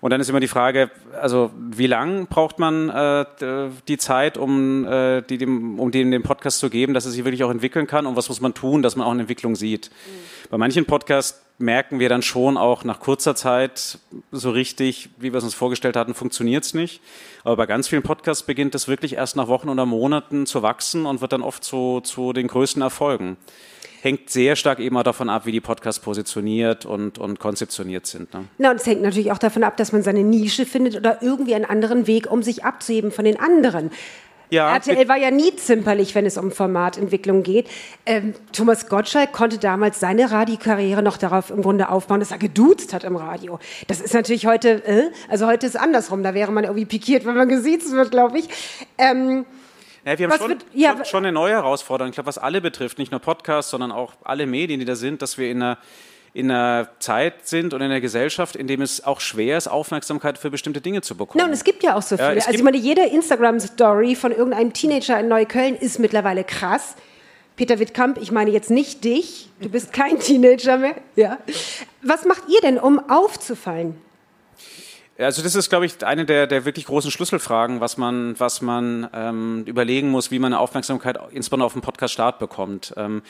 Und dann ist immer die Frage, also wie lang braucht man äh, die Zeit, um, äh, die dem, um dem den Podcast zu geben, dass er sich wirklich auch entwickeln kann und was muss man tun, dass man auch eine Entwicklung sieht. Mhm. Bei manchen Podcasts merken wir dann schon auch nach kurzer Zeit so richtig, wie wir es uns vorgestellt hatten, funktioniert es nicht. Aber bei ganz vielen Podcasts beginnt es wirklich erst nach Wochen oder Monaten zu wachsen und wird dann oft zu, zu den größten Erfolgen hängt sehr stark eben auch davon ab, wie die Podcasts positioniert und, und konzeptioniert sind. Ne? Na, und es hängt natürlich auch davon ab, dass man seine Nische findet oder irgendwie einen anderen Weg, um sich abzuheben von den anderen. Ja, RTL war ja nie zimperlich, wenn es um Formatentwicklung geht. Ähm, Thomas Gottschalk konnte damals seine Radiokarriere noch darauf im Grunde aufbauen, dass er geduzt hat im Radio. Das ist natürlich heute, äh, also heute ist andersrum. Da wäre man irgendwie pikiert, wenn man gesiezt wird, glaube ich. Ähm, ja, wir haben schon, wird, ja, schon, eine neue Herausforderung, ich glaube, was alle betrifft, nicht nur Podcasts, sondern auch alle Medien, die da sind, dass wir in einer, in einer Zeit sind und in einer Gesellschaft, in dem es auch schwer ist, Aufmerksamkeit für bestimmte Dinge zu bekommen. Ja, und es gibt ja auch so viele. Ja, also ich meine, jede Instagram-Story von irgendeinem Teenager in Neukölln ist mittlerweile krass. Peter Wittkamp, ich meine jetzt nicht dich, du bist kein *laughs* Teenager mehr. Ja. Was macht ihr denn, um aufzufallen? Also das ist, glaube ich, eine der, der wirklich großen Schlüsselfragen, was man, was man ähm, überlegen muss, wie man eine Aufmerksamkeit insbesondere auf dem Podcast Start bekommt. Ähm,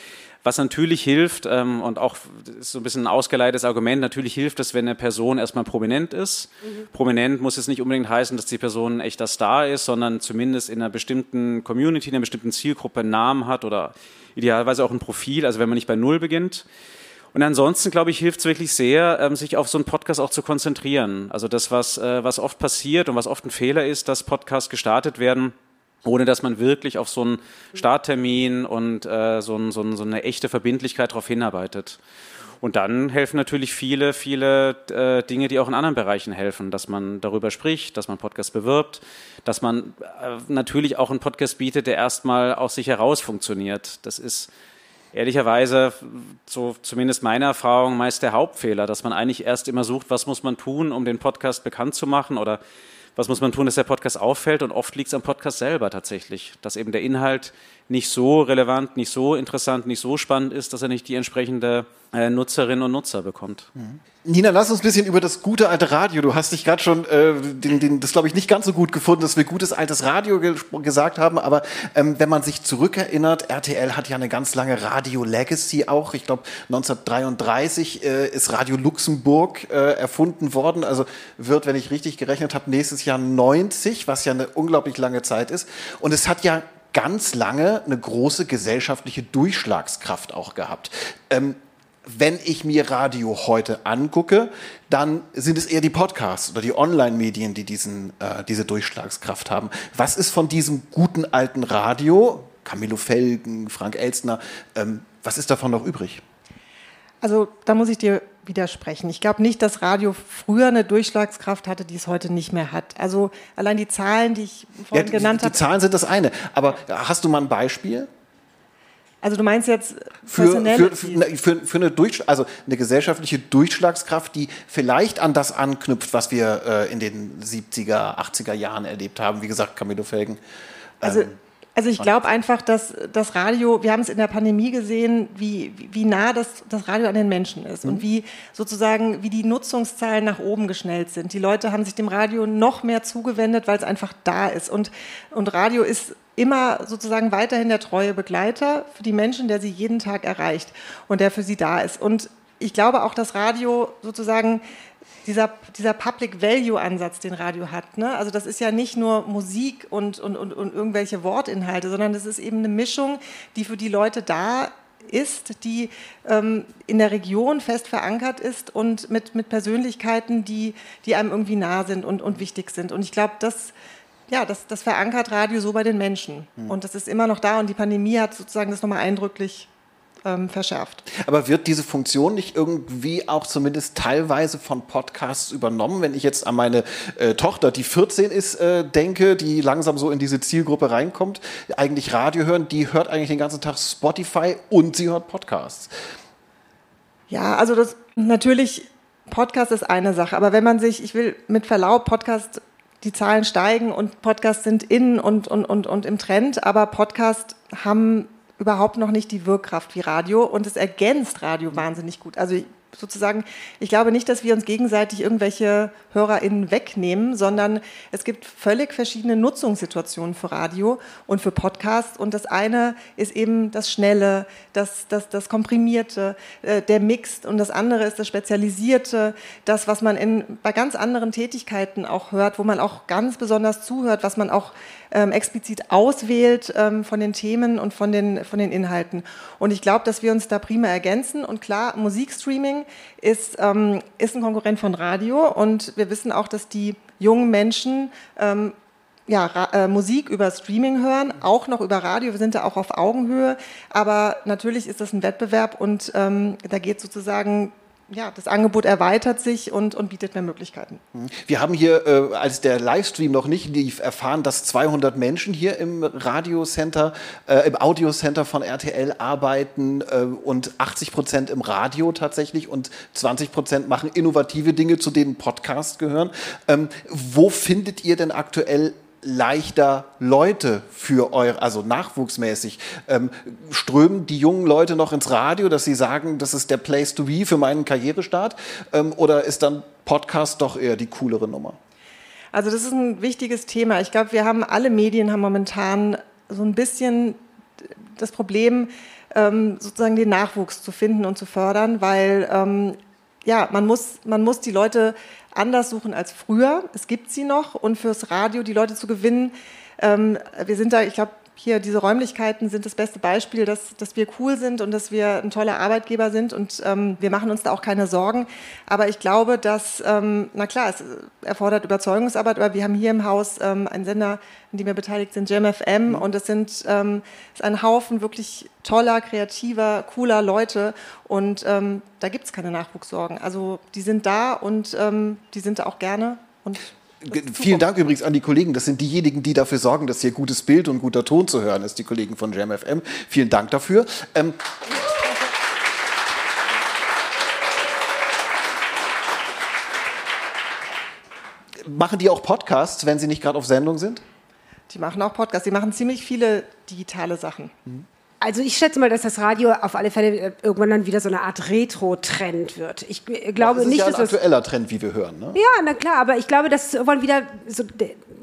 was natürlich hilft ähm, und auch so ein bisschen ein ausgeleitetes Argument, natürlich hilft es, wenn eine Person erstmal prominent ist. Mhm. Prominent muss es nicht unbedingt heißen, dass die Person ein echter Star ist, sondern zumindest in einer bestimmten Community, in einer bestimmten Zielgruppe einen Namen hat oder idealerweise auch ein Profil, also wenn man nicht bei Null beginnt. Und ansonsten, glaube ich, hilft es wirklich sehr, ähm, sich auf so einen Podcast auch zu konzentrieren. Also das, was, äh, was oft passiert und was oft ein Fehler ist, dass Podcasts gestartet werden, ohne dass man wirklich auf so einen Starttermin und äh, so, ein, so, ein, so eine echte Verbindlichkeit darauf hinarbeitet. Und dann helfen natürlich viele, viele äh, Dinge, die auch in anderen Bereichen helfen, dass man darüber spricht, dass man Podcasts bewirbt, dass man äh, natürlich auch einen Podcast bietet, der erstmal aus sich heraus funktioniert. Das ist ehrlicherweise, so zumindest meine Erfahrung, meist der Hauptfehler, dass man eigentlich erst immer sucht, was muss man tun, um den Podcast bekannt zu machen oder was muss man tun, dass der Podcast auffällt. Und oft liegt es am Podcast selber tatsächlich, dass eben der Inhalt nicht so relevant, nicht so interessant, nicht so spannend ist, dass er nicht die entsprechende Nutzerinnen und Nutzer bekommt. Mhm. Nina, lass uns ein bisschen über das gute alte Radio. Du hast dich gerade schon, äh, den, den, das glaube ich nicht ganz so gut gefunden, dass wir gutes altes Radio ge gesagt haben, aber ähm, wenn man sich zurückerinnert, RTL hat ja eine ganz lange Radio Legacy auch. Ich glaube 1933 äh, ist Radio Luxemburg äh, erfunden worden. Also wird, wenn ich richtig gerechnet habe, nächstes Jahr 90, was ja eine unglaublich lange Zeit ist. Und es hat ja ganz lange eine große gesellschaftliche Durchschlagskraft auch gehabt. Ähm, wenn ich mir Radio heute angucke, dann sind es eher die Podcasts oder die Online-Medien, die diesen, äh, diese Durchschlagskraft haben. Was ist von diesem guten alten Radio, Camillo Felgen, Frank Elstner, ähm, was ist davon noch übrig? Also da muss ich dir widersprechen. Ich glaube nicht, dass Radio früher eine Durchschlagskraft hatte, die es heute nicht mehr hat. Also allein die Zahlen, die ich vorhin Ja, genannt habe. die Zahlen sind das eine. Aber hast du mal ein Beispiel? Also du meinst jetzt für, für, für, für, eine, Durch, also eine gesellschaftliche Durchschlagskraft, die vielleicht an das anknüpft, was wir äh, in den 70er, 80er Jahren erlebt haben. Wie gesagt, Camillo Felgen. Also, Ähm, also ich glaube einfach, dass das Radio, wir haben es in der Pandemie gesehen, wie, wie nah das, das Radio an den Menschen ist Mhm. und wie sozusagen, wie die Nutzungszahlen nach oben geschnellt sind. Die Leute haben sich dem Radio noch mehr zugewendet, weil es einfach da ist. Und, und Radio ist immer sozusagen weiterhin der treue Begleiter für die Menschen, der sie jeden Tag erreicht und der für sie da ist. Und ich glaube auch, dass Radio sozusagen dieser, dieser Public Value Ansatz, den Radio hat, ne? also das ist ja nicht nur Musik und, und, und, und irgendwelche Wortinhalte, sondern das ist eben eine Mischung, die für die Leute da ist, die ähm, in der Region fest verankert ist und mit, mit Persönlichkeiten, die, die einem irgendwie nah sind und, und wichtig sind. Und ich glaube, das, ja, das, das verankert Radio so bei den Menschen. Und das ist immer noch da und die Pandemie hat sozusagen das nochmal eindrücklich ähm, verschärft. Aber wird diese Funktion nicht irgendwie auch zumindest teilweise von Podcasts übernommen? Wenn ich jetzt an meine äh, Tochter, die 14 ist, äh, denke, die langsam so in diese Zielgruppe reinkommt, eigentlich Radio hören, die hört eigentlich den ganzen Tag Spotify und sie hört Podcasts. Ja, also das natürlich, Podcast ist eine Sache, aber wenn man sich, ich will mit Verlaub, Podcast, die Zahlen steigen und Podcasts sind in und, und, und, und im Trend, aber Podcasts haben überhaupt noch nicht die Wirkkraft wie Radio und es ergänzt Radio wahnsinnig gut. Also sozusagen, ich glaube nicht, dass wir uns gegenseitig irgendwelche HörerInnen wegnehmen, sondern es gibt völlig verschiedene Nutzungssituationen für Radio und für Podcasts. Und das eine ist eben das Schnelle, das, das, das Komprimierte, äh, der Mixed und das andere ist das Spezialisierte, das, was man in, bei ganz anderen Tätigkeiten auch hört, wo man auch ganz besonders zuhört, was man auch ähm, explizit auswählt ähm, von den Themen und von den, von den Inhalten. Und ich glaube, dass wir uns da prima ergänzen. Und klar, Musikstreaming ist, ähm, ist ein Konkurrent von Radio. Und wir wissen auch, dass die jungen Menschen ähm, ja, äh, Musik über Streaming hören, auch noch über Radio. Wir sind da auch auf Augenhöhe. Aber natürlich ist das ein Wettbewerb und ähm, da geht sozusagen ja, das Angebot erweitert sich und, und bietet mehr Möglichkeiten. Wir haben hier, äh, als der Livestream noch nicht lief, erfahren, dass 200 Menschen hier im Radiocenter, äh, im Audiocenter von RTL arbeiten äh, und 80 Prozent im Radio tatsächlich und 20 Prozent machen innovative Dinge, zu denen Podcasts gehören. Ähm, wo findet ihr denn aktuell leichter Leute für eure, also nachwuchsmäßig. Ähm, strömen die jungen Leute noch ins Radio, dass sie sagen, das ist der Place to be für meinen Karrierestart? Ähm, oder ist dann Podcast doch eher die coolere Nummer? Also das ist ein wichtiges Thema. Ich glaube, wir haben alle Medien haben momentan so ein bisschen das Problem, ähm, sozusagen den Nachwuchs zu finden und zu fördern, weil ähm, ja, man muss, man muss die Leute anders suchen als früher. Es gibt sie noch und fürs Radio die Leute zu gewinnen. Ähm, wir sind da, ich glaube, hier diese Räumlichkeiten sind das beste Beispiel, dass, dass wir cool sind und dass wir ein toller Arbeitgeber sind und ähm, wir machen uns da auch keine Sorgen. Aber ich glaube, dass, ähm, na klar, es erfordert Überzeugungsarbeit, aber wir haben hier im Haus ähm, einen Sender, an dem wir beteiligt sind, JamFM und es sind ähm, ist ein Haufen wirklich toller, kreativer, cooler Leute und ähm, da gibt es keine Nachwuchssorgen. Also die sind da und ähm, die sind da auch gerne und Vielen Dank übrigens an die Kollegen. Das sind diejenigen, die dafür sorgen, dass hier gutes Bild und guter Ton zu hören ist, die Kollegen von JamFM. Vielen Dank dafür. Ähm, machen die auch Podcasts, wenn sie nicht gerade auf Sendung sind? die machen auch Podcasts. Die machen ziemlich viele digitale Sachen. Also ich schätze mal, dass das Radio auf alle Fälle äh, irgendwann dann wieder so eine Art Retro-Trend wird. Ich äh, glaube das ist nicht, ja ein dass das aktueller Trend, wie wir hören. Ne? Ja, na klar, aber ich glaube, dass es irgendwann wieder so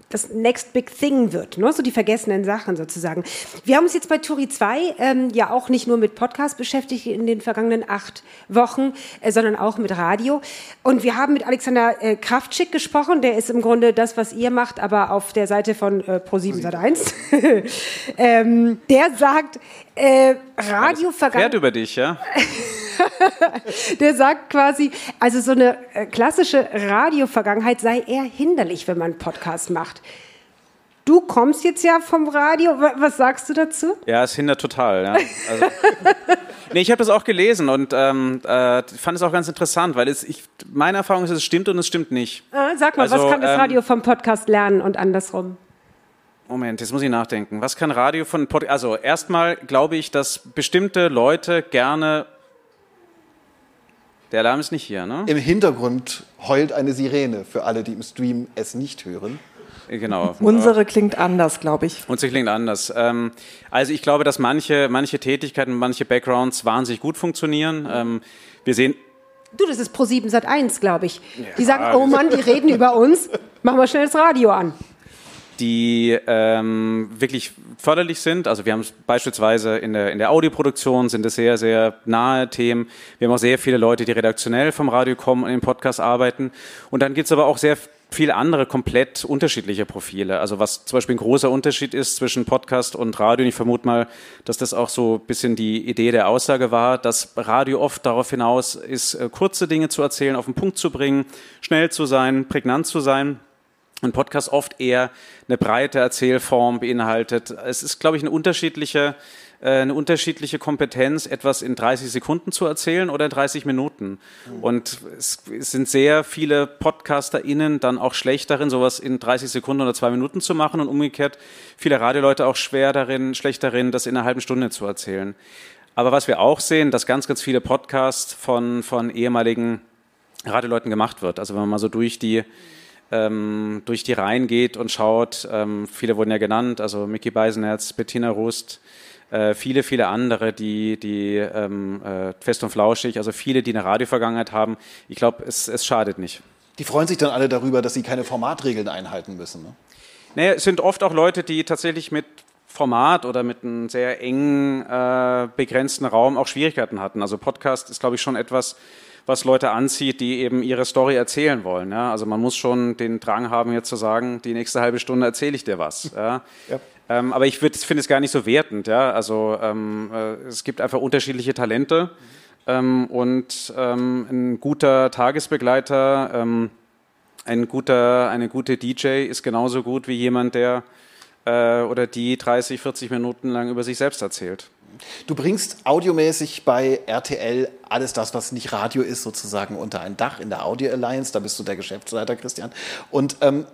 das Next Big Thing wird, ne? so die vergessenen Sachen sozusagen. Wir haben uns jetzt bei Turi 2 ähm, ja auch nicht nur mit Podcast beschäftigt in den vergangenen acht Wochen, äh, sondern auch mit Radio. Und wir haben mit Alexander äh, Kraftschick gesprochen, der ist im Grunde das, was ihr macht, aber auf der Seite von äh, Pro7 Sat1. *laughs* ähm, der sagt, äh, Radio Fährt über dich, ja? *laughs* *laughs* der sagt quasi, also so eine äh, klassische Radio-Vergangenheit sei eher hinderlich, wenn man einen Podcast macht. Du kommst jetzt ja vom Radio. Was sagst du dazu? Ja, es hindert total. Ja. Also, *laughs* nee, ich habe das auch gelesen und ähm, äh, fand es auch ganz interessant, weil es, ich, meine Erfahrung ist, es stimmt und es stimmt nicht. Äh, sag mal, Also, was kann das ähm, Radio vom Podcast lernen und andersrum? Moment, jetzt muss ich nachdenken. Was kann Radio von Pod Also erstmal glaube ich, dass bestimmte Leute gerne. Der Alarm ist nicht hier, ne? Im Hintergrund heult eine Sirene für alle, die im Stream es nicht hören. Genau. Unsere klingt anders, glaube ich. Unsere klingt anders. Ähm, also ich glaube, dass manche, manche Tätigkeiten, manche Backgrounds wahnsinnig gut funktionieren. Ähm, wir sehen, Du, das ist Pro7 Sat 1, glaube ich. Die sagen, oh Mann, die reden über uns. Machen wir schnell das Radio an. Die ähm, wirklich förderlich sind. Also wir haben beispielsweise in der, in der Audioproduktion sind es sehr, sehr nahe Themen. Wir haben auch sehr viele Leute, die redaktionell vom Radio kommen und im Podcast arbeiten. Und dann gibt's aber auch sehr viele andere komplett unterschiedliche Profile. Also was zum Beispiel ein großer Unterschied ist zwischen Podcast und Radio. Und ich vermute mal, dass das auch so ein bisschen die Idee der Aussage war, dass Radio oft darauf hinaus ist, äh, kurze Dinge zu erzählen, auf den Punkt zu bringen, schnell zu sein, prägnant zu sein ein Podcast oft eher eine breite Erzählform beinhaltet. Es ist, glaube ich, eine unterschiedliche, äh, eine unterschiedliche Kompetenz, etwas in 30 Sekunden zu erzählen oder in 30 Minuten. Und es, sind sehr viele PodcasterInnen dann auch schlecht darin, sowas in 30 Sekunden oder zwei Minuten zu machen und umgekehrt viele Radioleute auch schwer darin, schlecht darin, das in einer halben Stunde zu erzählen. Aber was wir auch sehen, dass ganz, ganz viele Podcasts von, von ehemaligen Radioleuten gemacht wird. Also wenn man mal so durch die ähm, durch die Reihen geht und schaut, ähm, viele wurden ja genannt, also Mickey Beisenherz, Bettina Rust, äh, viele, viele andere, die, die ähm, äh, fest und flauschig, also viele, die eine Radiovergangenheit haben. Ich glaube, es, es schadet nicht. Die freuen sich dann alle darüber, dass sie keine Formatregeln einhalten müssen. Ne? Naja, es sind oft auch Leute, die tatsächlich mit Format oder mit einem sehr engen, äh, begrenzten Raum auch Schwierigkeiten hatten. Also Podcast ist, glaube ich, schon etwas, was Leute anzieht, die eben ihre Story erzählen wollen. Ja? Also man muss schon den Drang haben, jetzt zu sagen, die nächste halbe Stunde erzähle ich dir was. Ja? Ja. Ähm, aber ich finde es gar nicht so wertend. Ja? Also ähm, äh, es gibt einfach unterschiedliche Talente ähm, und ähm, ein guter Tagesbegleiter, ähm, ein guter, eine gute DJ ist genauso gut wie jemand, der äh, oder die 30, 40 Minuten lang über sich selbst erzählt. Du bringst audiomäßig bei RTL alles das, was nicht Radio ist, sozusagen unter ein Dach in der Audio Alliance. Da bist du der Geschäftsleiter, Christian. Und ähm,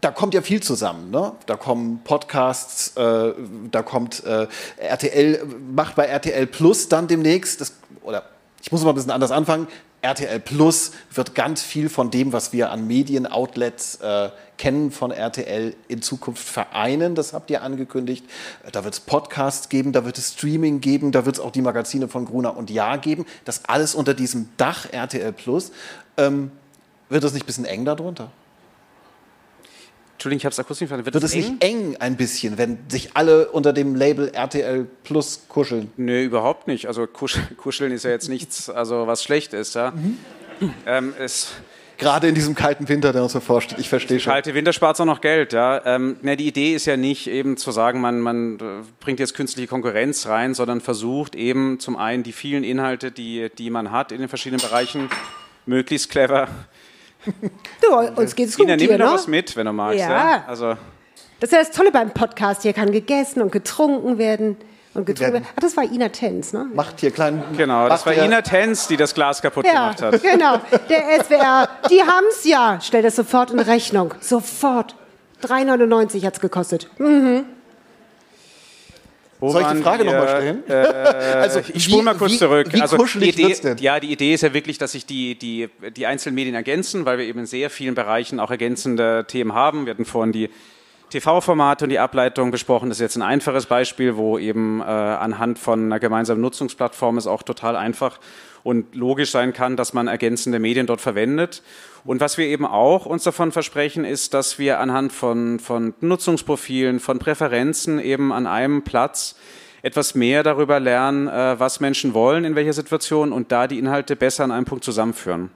da kommt ja viel zusammen. Ne? Da kommen Podcasts, äh, da kommt äh, RTL, macht bei RTL Plus dann demnächst, das, oder ich muss mal ein bisschen anders anfangen. RTL Plus wird ganz viel von dem, was wir an Medienoutlets äh, kennen von RTL in Zukunft vereinen. Das habt ihr angekündigt. Da wird es Podcasts geben, da wird es Streaming geben, da wird es auch die Magazine von Gruner und Ja geben. Das alles unter diesem Dach RTL Plus. Ähm, wird das nicht ein bisschen eng darunter? Entschuldigung, ich habe es akustisch nicht verstanden. Wird es nicht eng ein bisschen, wenn sich alle unter dem Label RTL Plus kuscheln? Nö, überhaupt nicht. Also kusch kuscheln ist ja jetzt nichts, also was schlecht ist. Ja. Ähm, es, Gerade in diesem kalten Winter, der uns bevorsteht. Ich verstehe schon. kalte Winter spart auch noch Geld. Ja. Ähm, na, die Idee ist ja nicht eben zu sagen, man, man äh, bringt jetzt künstliche Konkurrenz rein, sondern versucht eben zum einen die vielen Inhalte, die, die man hat in den verschiedenen Bereichen, möglichst clever. Du, uns geht's gut Ina, nimm mir noch ne? was mit, wenn du magst. Ja. Ja. Also, Das ist ja das Tolle beim Podcast. Hier kann gegessen und getrunken werden. Und getrunken. Ach, das war Ina Tenz, ne? Macht hier kleinen. genau, das war Ina Tenz, die das Glas kaputt Ja, gemacht hat. genau. Der SWR, die haben's ja. Stell das sofort in Rechnung. Sofort. 3,99 hat's gekostet. Mhm. Wo Soll ich die Frage nochmal stellen? Äh, *laughs* Also, ich spule mal kurz wie- zurück. wie also kuschelig die Idee, denn? Ja, die Idee ist ja wirklich, dass sich die, die, die einzelnen Medien ergänzen, weil wir eben in sehr vielen Bereichen auch ergänzende Themen haben. Wir hatten vorhin die TV-Formate und die Ableitung besprochen. Das ist jetzt ein einfaches Beispiel, wo eben äh, anhand von einer gemeinsamen Nutzungsplattform es auch total einfach und logisch sein kann, dass man ergänzende Medien dort verwendet. Und was wir eben auch uns davon versprechen, ist, dass wir anhand von, von Nutzungsprofilen, von Präferenzen eben an einem Platz etwas mehr darüber lernen, äh, was Menschen wollen, in welcher Situation und da die Inhalte besser an einem Punkt zusammenführen.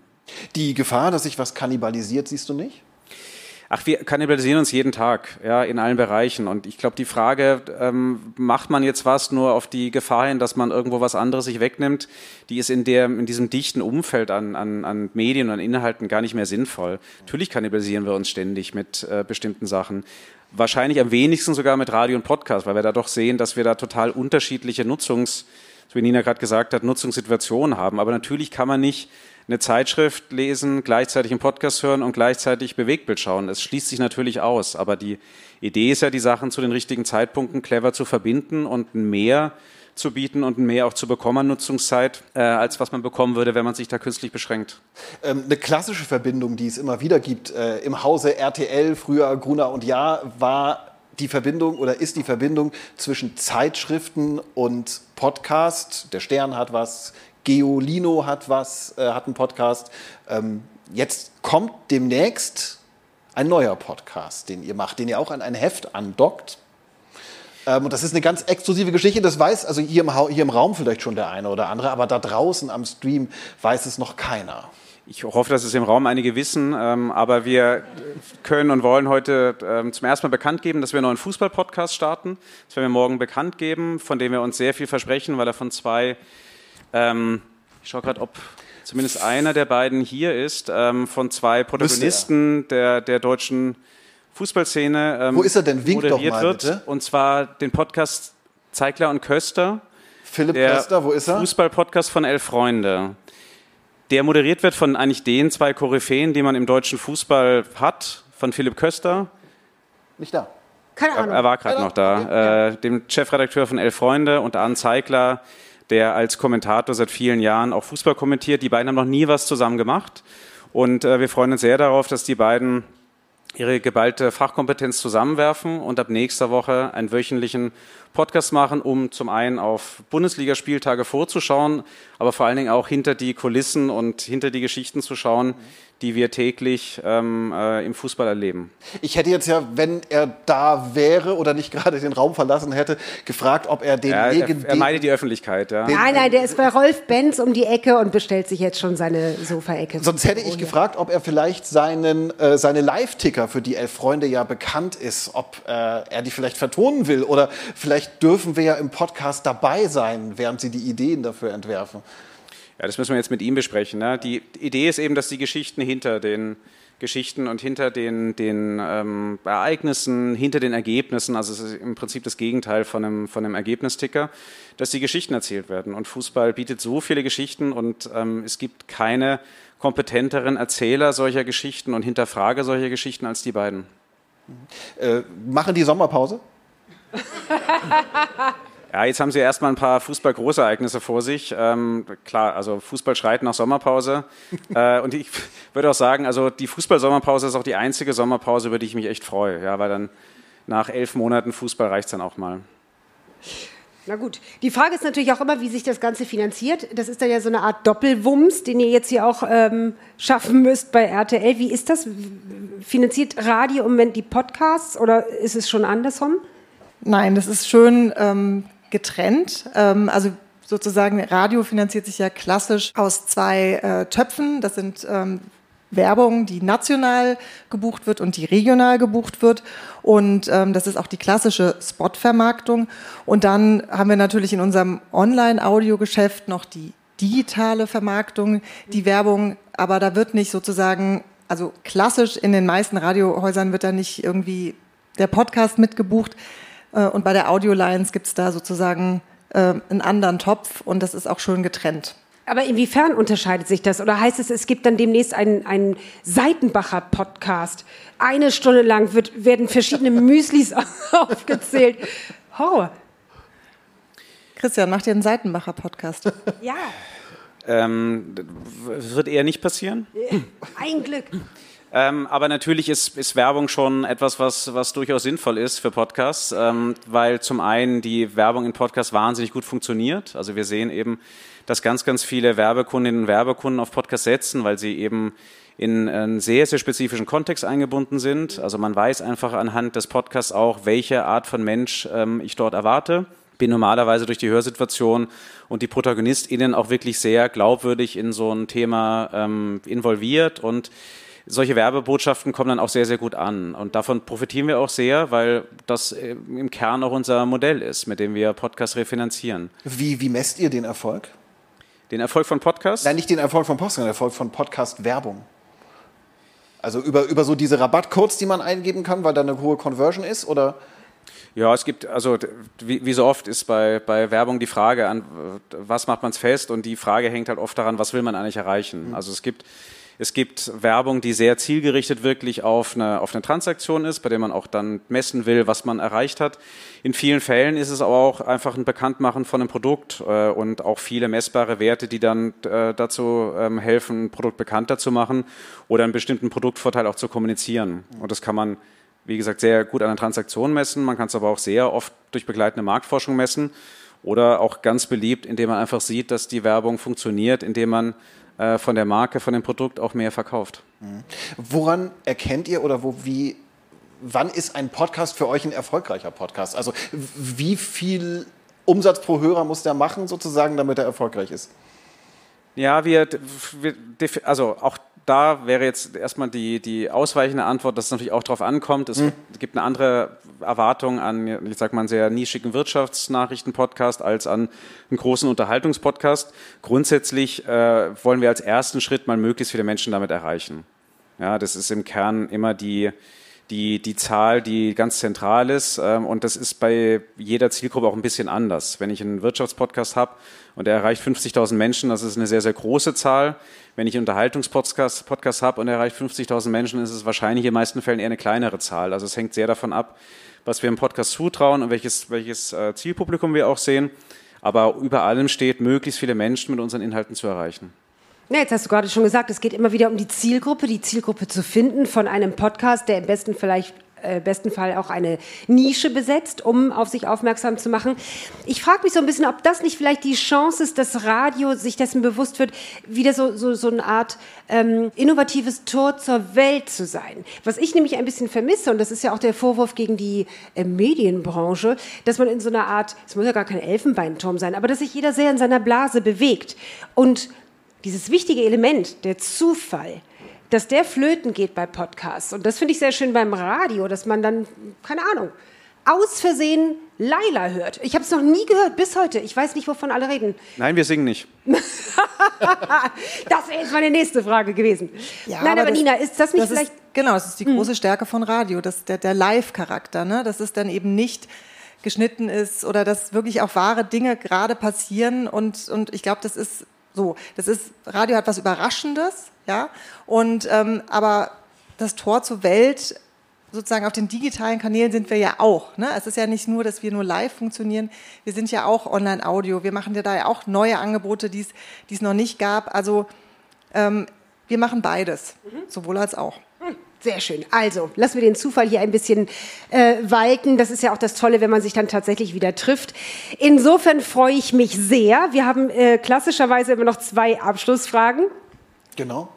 Die Gefahr, dass sich was kannibalisiert, siehst du nicht? Ach, wir kannibalisieren uns jeden Tag, ja, in allen Bereichen. Und ich glaube, die Frage, ähm, macht man jetzt was nur auf die Gefahr hin, dass man irgendwo was anderes sich wegnimmt, die ist in der, in diesem dichten Umfeld an, an, an Medien und an Inhalten gar nicht mehr sinnvoll. Natürlich kannibalisieren wir uns ständig mit äh, bestimmten Sachen. Wahrscheinlich am wenigsten sogar mit Radio und Podcast, weil wir da doch sehen, dass wir da total unterschiedliche Nutzungs, so wie Nina gerade gesagt hat, Nutzungssituationen haben. Aber natürlich kann man nicht eine Zeitschrift lesen, gleichzeitig einen Podcast hören und gleichzeitig Bewegtbild schauen. Es schließt sich natürlich aus, aber die Idee ist ja, die Sachen zu den richtigen Zeitpunkten clever zu verbinden und mehr zu bieten und mehr auch zu bekommen an Nutzungszeit, äh, als was man bekommen würde, wenn man sich da künstlich beschränkt. Ähm, eine klassische Verbindung, die es immer wieder gibt äh, im Hause RTL, früher Gruner und Jahr, war die Verbindung oder ist die Verbindung zwischen Zeitschriften und Podcast. Der Stern hat was, Geolino hat was, äh, hat einen Podcast. Ähm, jetzt kommt demnächst ein neuer Podcast, den ihr macht, den ihr auch an ein Heft andockt. Ähm, und das ist eine ganz exklusive Geschichte. Das weiß also hier im, hier im Raum vielleicht schon der eine oder andere, aber da draußen am Stream weiß es noch keiner. Ich hoffe, dass es im Raum einige wissen, ähm, aber wir können und wollen heute ähm, zum ersten Mal bekannt geben, dass wir einen neuen Fußball-Podcast starten. Das werden wir morgen bekannt geben, von dem wir uns sehr viel versprechen, weil er von zwei ähm, ich schaue gerade, ob zumindest einer der beiden hier ist, ähm, von zwei Protagonisten der, der deutschen Fußballszene. Ähm, Wo ist er denn? Wink doch mal, wird. Bitte. Und zwar den Podcast Zeigler und Köster. Philipp Köster, wo ist er? Fußball-Podcast von Elf Freunde. Der moderiert wird von eigentlich den zwei Koryphäen, die man im deutschen Fußball hat, von Philipp Köster. Nicht da. Keine Ahnung. Er, er war gerade noch da. Okay. Äh, dem Chefredakteur von Elf Freunde und Arne Zeigler, der als Kommentator seit vielen Jahren auch Fußball kommentiert. Die beiden haben noch nie was zusammen gemacht. Und äh, wir freuen uns sehr darauf, dass die beiden ihre geballte Fachkompetenz zusammenwerfen und ab nächster Woche einen wöchentlichen Podcast machen, um zum einen auf Bundesligaspieltage vorzuschauen, aber vor allen Dingen auch hinter die Kulissen und hinter die Geschichten zu schauen, die wir täglich ähm, äh, im Fußball erleben. Ich hätte jetzt ja, wenn er da wäre oder nicht gerade den Raum verlassen hätte, gefragt, ob er den ja, er, er meidet die Öffentlichkeit. Ja. Nein, nein, der ist bei Rolf Benz um die Ecke und bestellt sich jetzt schon seine Sofaecke. Sonst hätte ich gefragt, ob er vielleicht seinen, äh, seine Live-Ticker, für die Elf Freunde ja bekannt ist, ob äh, er die vielleicht vertonen will oder vielleicht dürfen wir ja im Podcast dabei sein, während Sie die Ideen dafür entwerfen. Ja, das müssen wir jetzt mit ihm besprechen. Ne? Die Idee ist eben, dass die Geschichten hinter den Geschichten und hinter den, den ähm, Ereignissen, hinter den Ergebnissen, also es ist im Prinzip das Gegenteil von einem, von einem Ergebnisticker, dass die Geschichten erzählt werden. Und Fußball bietet so viele Geschichten und ähm, es gibt keine kompetenteren Erzähler solcher Geschichten und Hinterfrager solcher Geschichten als die beiden. Äh, machen die Sommerpause? *laughs* Ja, jetzt haben Sie erstmal ein paar Fußball-Großereignisse vor sich. Ähm, klar, also Fußball schreit nach Sommerpause. *laughs* äh, und ich würde auch sagen, also die Fußball-Sommerpause ist auch die einzige Sommerpause, über die ich mich echt freue. Ja, weil dann nach elf Monaten Fußball reicht es dann auch mal. Na gut, die Frage ist natürlich auch immer, wie sich das Ganze finanziert. Das ist dann ja so eine Art Doppelwumms, den ihr jetzt hier auch ähm, schaffen müsst bei RTL. Wie ist das? Finanziert Radio im Moment die Podcasts oder ist es schon andersrum? Nein, das ist schön ähm, getrennt. Ähm, also sozusagen Radio finanziert sich ja klassisch aus zwei äh, Töpfen. Das sind ähm, Werbung, die national gebucht wird und die regional gebucht wird. Und ähm, das ist auch die klassische Spotvermarktung. Und dann haben wir natürlich in unserem Online-Audio-Geschäft noch die digitale Vermarktung, die Werbung. Aber da wird nicht sozusagen, also klassisch in den meisten Radiohäusern wird da nicht irgendwie der Podcast mitgebucht. Äh, und bei der Audio Lines gibt es da sozusagen äh, einen anderen Topf und das ist auch schön getrennt. Aber inwiefern unterscheidet sich das? Oder heißt es, es gibt dann demnächst einen, einen Seitenbacher-Podcast? Eine Stunde lang wird, werden verschiedene *laughs* Müslis aufgezählt. Horror. Christian, mach dir einen Seitenbacher-Podcast. Ja. Ähm, wird eher nicht passieren. Ein Glück. Ähm, aber natürlich ist, ist, Werbung schon etwas, was, was durchaus sinnvoll ist für Podcasts, ähm, weil zum einen die Werbung in Podcasts wahnsinnig gut funktioniert. Also wir sehen eben, dass ganz, ganz viele Werbekundinnen und Werbekunden auf Podcasts setzen, weil sie eben in einen sehr, sehr spezifischen Kontext eingebunden sind. Also man weiß einfach anhand des Podcasts auch, welche Art von Mensch ähm, ich dort erwarte bin normalerweise durch die Hörsituation und die ProtagonistInnen auch wirklich sehr glaubwürdig in so ein Thema ähm, involviert und solche Werbebotschaften kommen dann auch sehr, sehr gut an. Und davon profitieren wir auch sehr, weil das äh, im Kern auch unser Modell ist, mit dem wir Podcasts refinanzieren. Wie, wie messt ihr den Erfolg? Den Erfolg von Podcasts? Nein, nicht den Erfolg von Podcasts, sondern den Erfolg von Podcast-Werbung. Also über, über so diese Rabattcodes, die man eingeben kann, weil da eine hohe Conversion ist, oder? Ja, es gibt, also wie, wie, so oft ist bei, bei Werbung die Frage an, was macht man es fest? Und die Frage hängt halt oft daran, was will man eigentlich erreichen? Mhm. Also es gibt es gibt Werbung, die sehr zielgerichtet wirklich auf eine, auf eine Transaktion ist, bei der man auch dann messen will, was man erreicht hat. In vielen Fällen ist es aber auch einfach ein Bekanntmachen von einem Produkt äh, und auch viele messbare Werte, die dann äh, dazu ähm, helfen, ein Produkt bekannter zu machen oder einen bestimmten Produktvorteil auch zu kommunizieren. Und das kann man, wie gesagt, sehr gut an einer Transaktion messen. Man kann es aber auch sehr oft durch begleitende Marktforschung messen oder auch ganz beliebt, indem man einfach sieht, dass die Werbung funktioniert, indem man äh, von der Marke, von dem Produkt auch mehr verkauft. Mhm. Woran erkennt ihr oder wo, wie, wann ist ein Podcast für euch ein erfolgreicher Podcast? Also wie viel Umsatz pro Hörer muss der machen sozusagen, damit er erfolgreich ist? Ja, wir, wir also auch da wäre jetzt erstmal die, die ausweichende Antwort, dass es natürlich auch darauf ankommt. Es mhm. gibt eine andere Erwartung an, ich sag mal, einen sehr nischigen Wirtschaftsnachrichten-Podcast als an einen großen Unterhaltungspodcast. Grundsätzlich äh, wollen wir als ersten Schritt mal möglichst viele Menschen damit erreichen. Ja, das ist im Kern immer die, die, die Zahl, die ganz zentral ist. Ähm, und das ist bei jeder Zielgruppe auch ein bisschen anders. Wenn ich einen Wirtschaftspodcast habe und er erreicht 50.000 Menschen, das ist eine sehr, sehr große Zahl. Wenn ich einen Unterhaltungspodcast Podcast habe und er erreicht 50.000 Menschen, ist es wahrscheinlich in den meisten Fällen eher eine kleinere Zahl. Also es hängt sehr davon ab, was wir im Podcast zutrauen und welches, welches äh, Zielpublikum wir auch sehen. Aber über allem steht, möglichst viele Menschen mit unseren Inhalten zu erreichen. Ja, jetzt hast du gerade schon gesagt, es geht immer wieder um die Zielgruppe, die Zielgruppe zu finden von einem Podcast, der im besten vielleicht äh, besten Fall auch eine Nische besetzt, um auf sich aufmerksam zu machen. Ich frage mich so ein bisschen, ob das nicht vielleicht die Chance ist, dass Radio sich dessen bewusst wird, wieder so, so, so eine Art ähm, innovatives Tor zur Welt zu sein. Was ich nämlich ein bisschen vermisse, und das ist ja auch der Vorwurf gegen die äh, Medienbranche, dass man in so einer Art, es muss ja gar kein Elfenbeinturm sein, aber dass sich jeder sehr in seiner Blase bewegt. Und dieses wichtige Element, der Zufall, dass der flöten geht bei Podcasts. Und das finde ich sehr schön beim Radio, dass man dann, keine Ahnung, aus Versehen Laila hört. Ich habe es noch nie gehört, bis heute. Ich weiß nicht, wovon alle reden. Nein, wir singen nicht. *laughs* das wäre jetzt meine nächste Frage gewesen. Ja, Nein, aber, aber das, Nina, ist das nicht das vielleicht... Ist, genau, das ist die hm. große Stärke von Radio, das, der, der Live-Charakter. Ne? Dass es dann eben nicht geschnitten ist oder dass wirklich auch wahre Dinge gerade passieren. Und, und ich glaube, das ist so, das ist, Radio hat was Überraschendes, ja, und, ähm, aber das Tor zur Welt, sozusagen auf den digitalen Kanälen sind wir ja auch. Ne? Es ist ja nicht nur, dass wir nur live funktionieren, wir sind ja auch Online-Audio, wir machen ja da ja auch neue Angebote, die es noch nicht gab. Also ähm, wir machen beides, mhm. sowohl als auch. Sehr schön. Also, lassen wir den Zufall hier ein bisschen äh, walten. Das ist ja auch das Tolle, wenn man sich dann tatsächlich wieder trifft. Insofern freue ich mich sehr. Wir haben äh, klassischerweise immer noch zwei Abschlussfragen. Genau.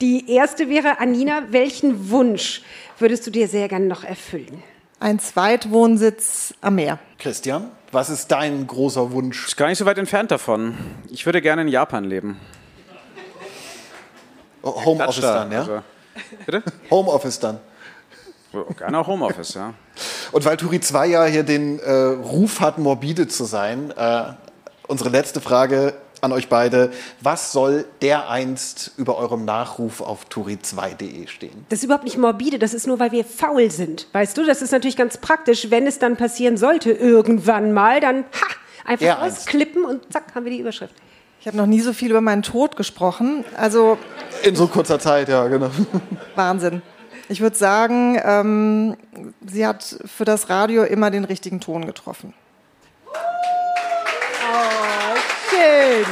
Die erste wäre, Anina, welchen Wunsch würdest du dir sehr gerne noch erfüllen? Ein Zweitwohnsitz am Meer. Christian, was ist dein großer Wunsch? Ist gar nicht so weit entfernt davon. Ich würde gerne in Japan leben. Homeoffice dann, ja? Also Bitte? Homeoffice dann. Gerne auch Homeoffice, ja. Und weil Turi 2 ja hier den äh, Ruf hat, morbide zu sein, äh, unsere letzte Frage an euch beide. Was soll dereinst über eurem Nachruf auf turi2.de stehen? Das ist überhaupt nicht morbide, das ist nur, weil wir faul sind. Weißt du, das ist natürlich ganz praktisch. Wenn es dann passieren sollte, irgendwann mal, dann ha, einfach rausklippen und zack, haben wir die Überschrift. Ich habe noch nie so viel über meinen Tod gesprochen. Also in so kurzer Zeit, ja, genau. *laughs* Wahnsinn. Ich würde sagen, ähm, sie hat für das Radio immer den richtigen Ton getroffen. Oh, schön.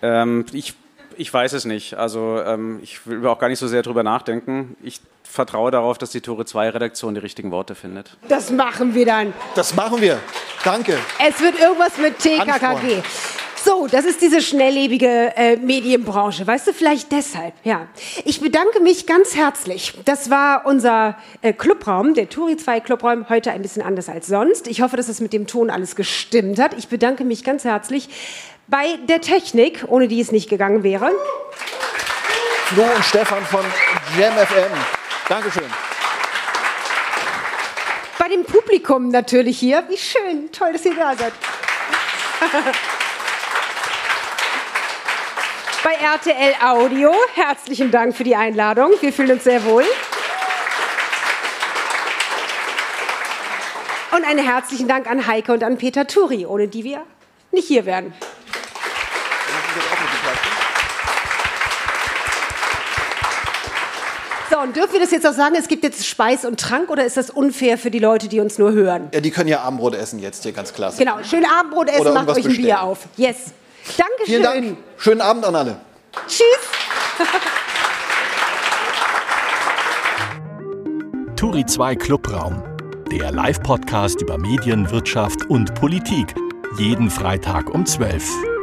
Ähm, ich, ich weiß es nicht. Also ähm, ich will auch gar nicht so sehr drüber nachdenken. Ich vertraue darauf, dass die Tore 2 Redaktion die richtigen Worte findet. Das machen wir dann. Das machen wir. Danke. Es wird irgendwas mit TKKG. So, das ist diese schnelllebige äh, Medienbranche. Weißt du, vielleicht deshalb, ja. Ich bedanke mich ganz herzlich. Das war unser äh, Clubraum, der Turi 2 Clubraum, heute ein bisschen anders als sonst. Ich hoffe, dass es mit dem Ton alles gestimmt hat. Ich bedanke mich ganz herzlich Bei der Technik, ohne die es nicht gegangen wäre. Flo und Stefan von JamFM. Dankeschön. Bei dem Publikum natürlich hier. Wie schön, toll, dass ihr da seid. *laughs* Bei RTL Audio, herzlichen Dank für die Einladung. Wir fühlen uns sehr wohl. Und einen herzlichen Dank an Heike und an Peter Turi, ohne die wir nicht hier wären. Und dürfen wir das jetzt auch sagen, es gibt jetzt Speis und Trank oder ist das unfair für die Leute, die uns nur hören? Ja, die können ja Abendbrot essen jetzt hier, ganz klasse. Genau, schön Abendbrot essen, Oder macht euch ein Bier bestellen. auf. Yes. Dankeschön. Vielen Dank. Schönen Abend an alle. Tschüss. *laughs* Turi 2 Clubraum, der Live-Podcast über Medien, Wirtschaft und Politik. Jeden Freitag um 12.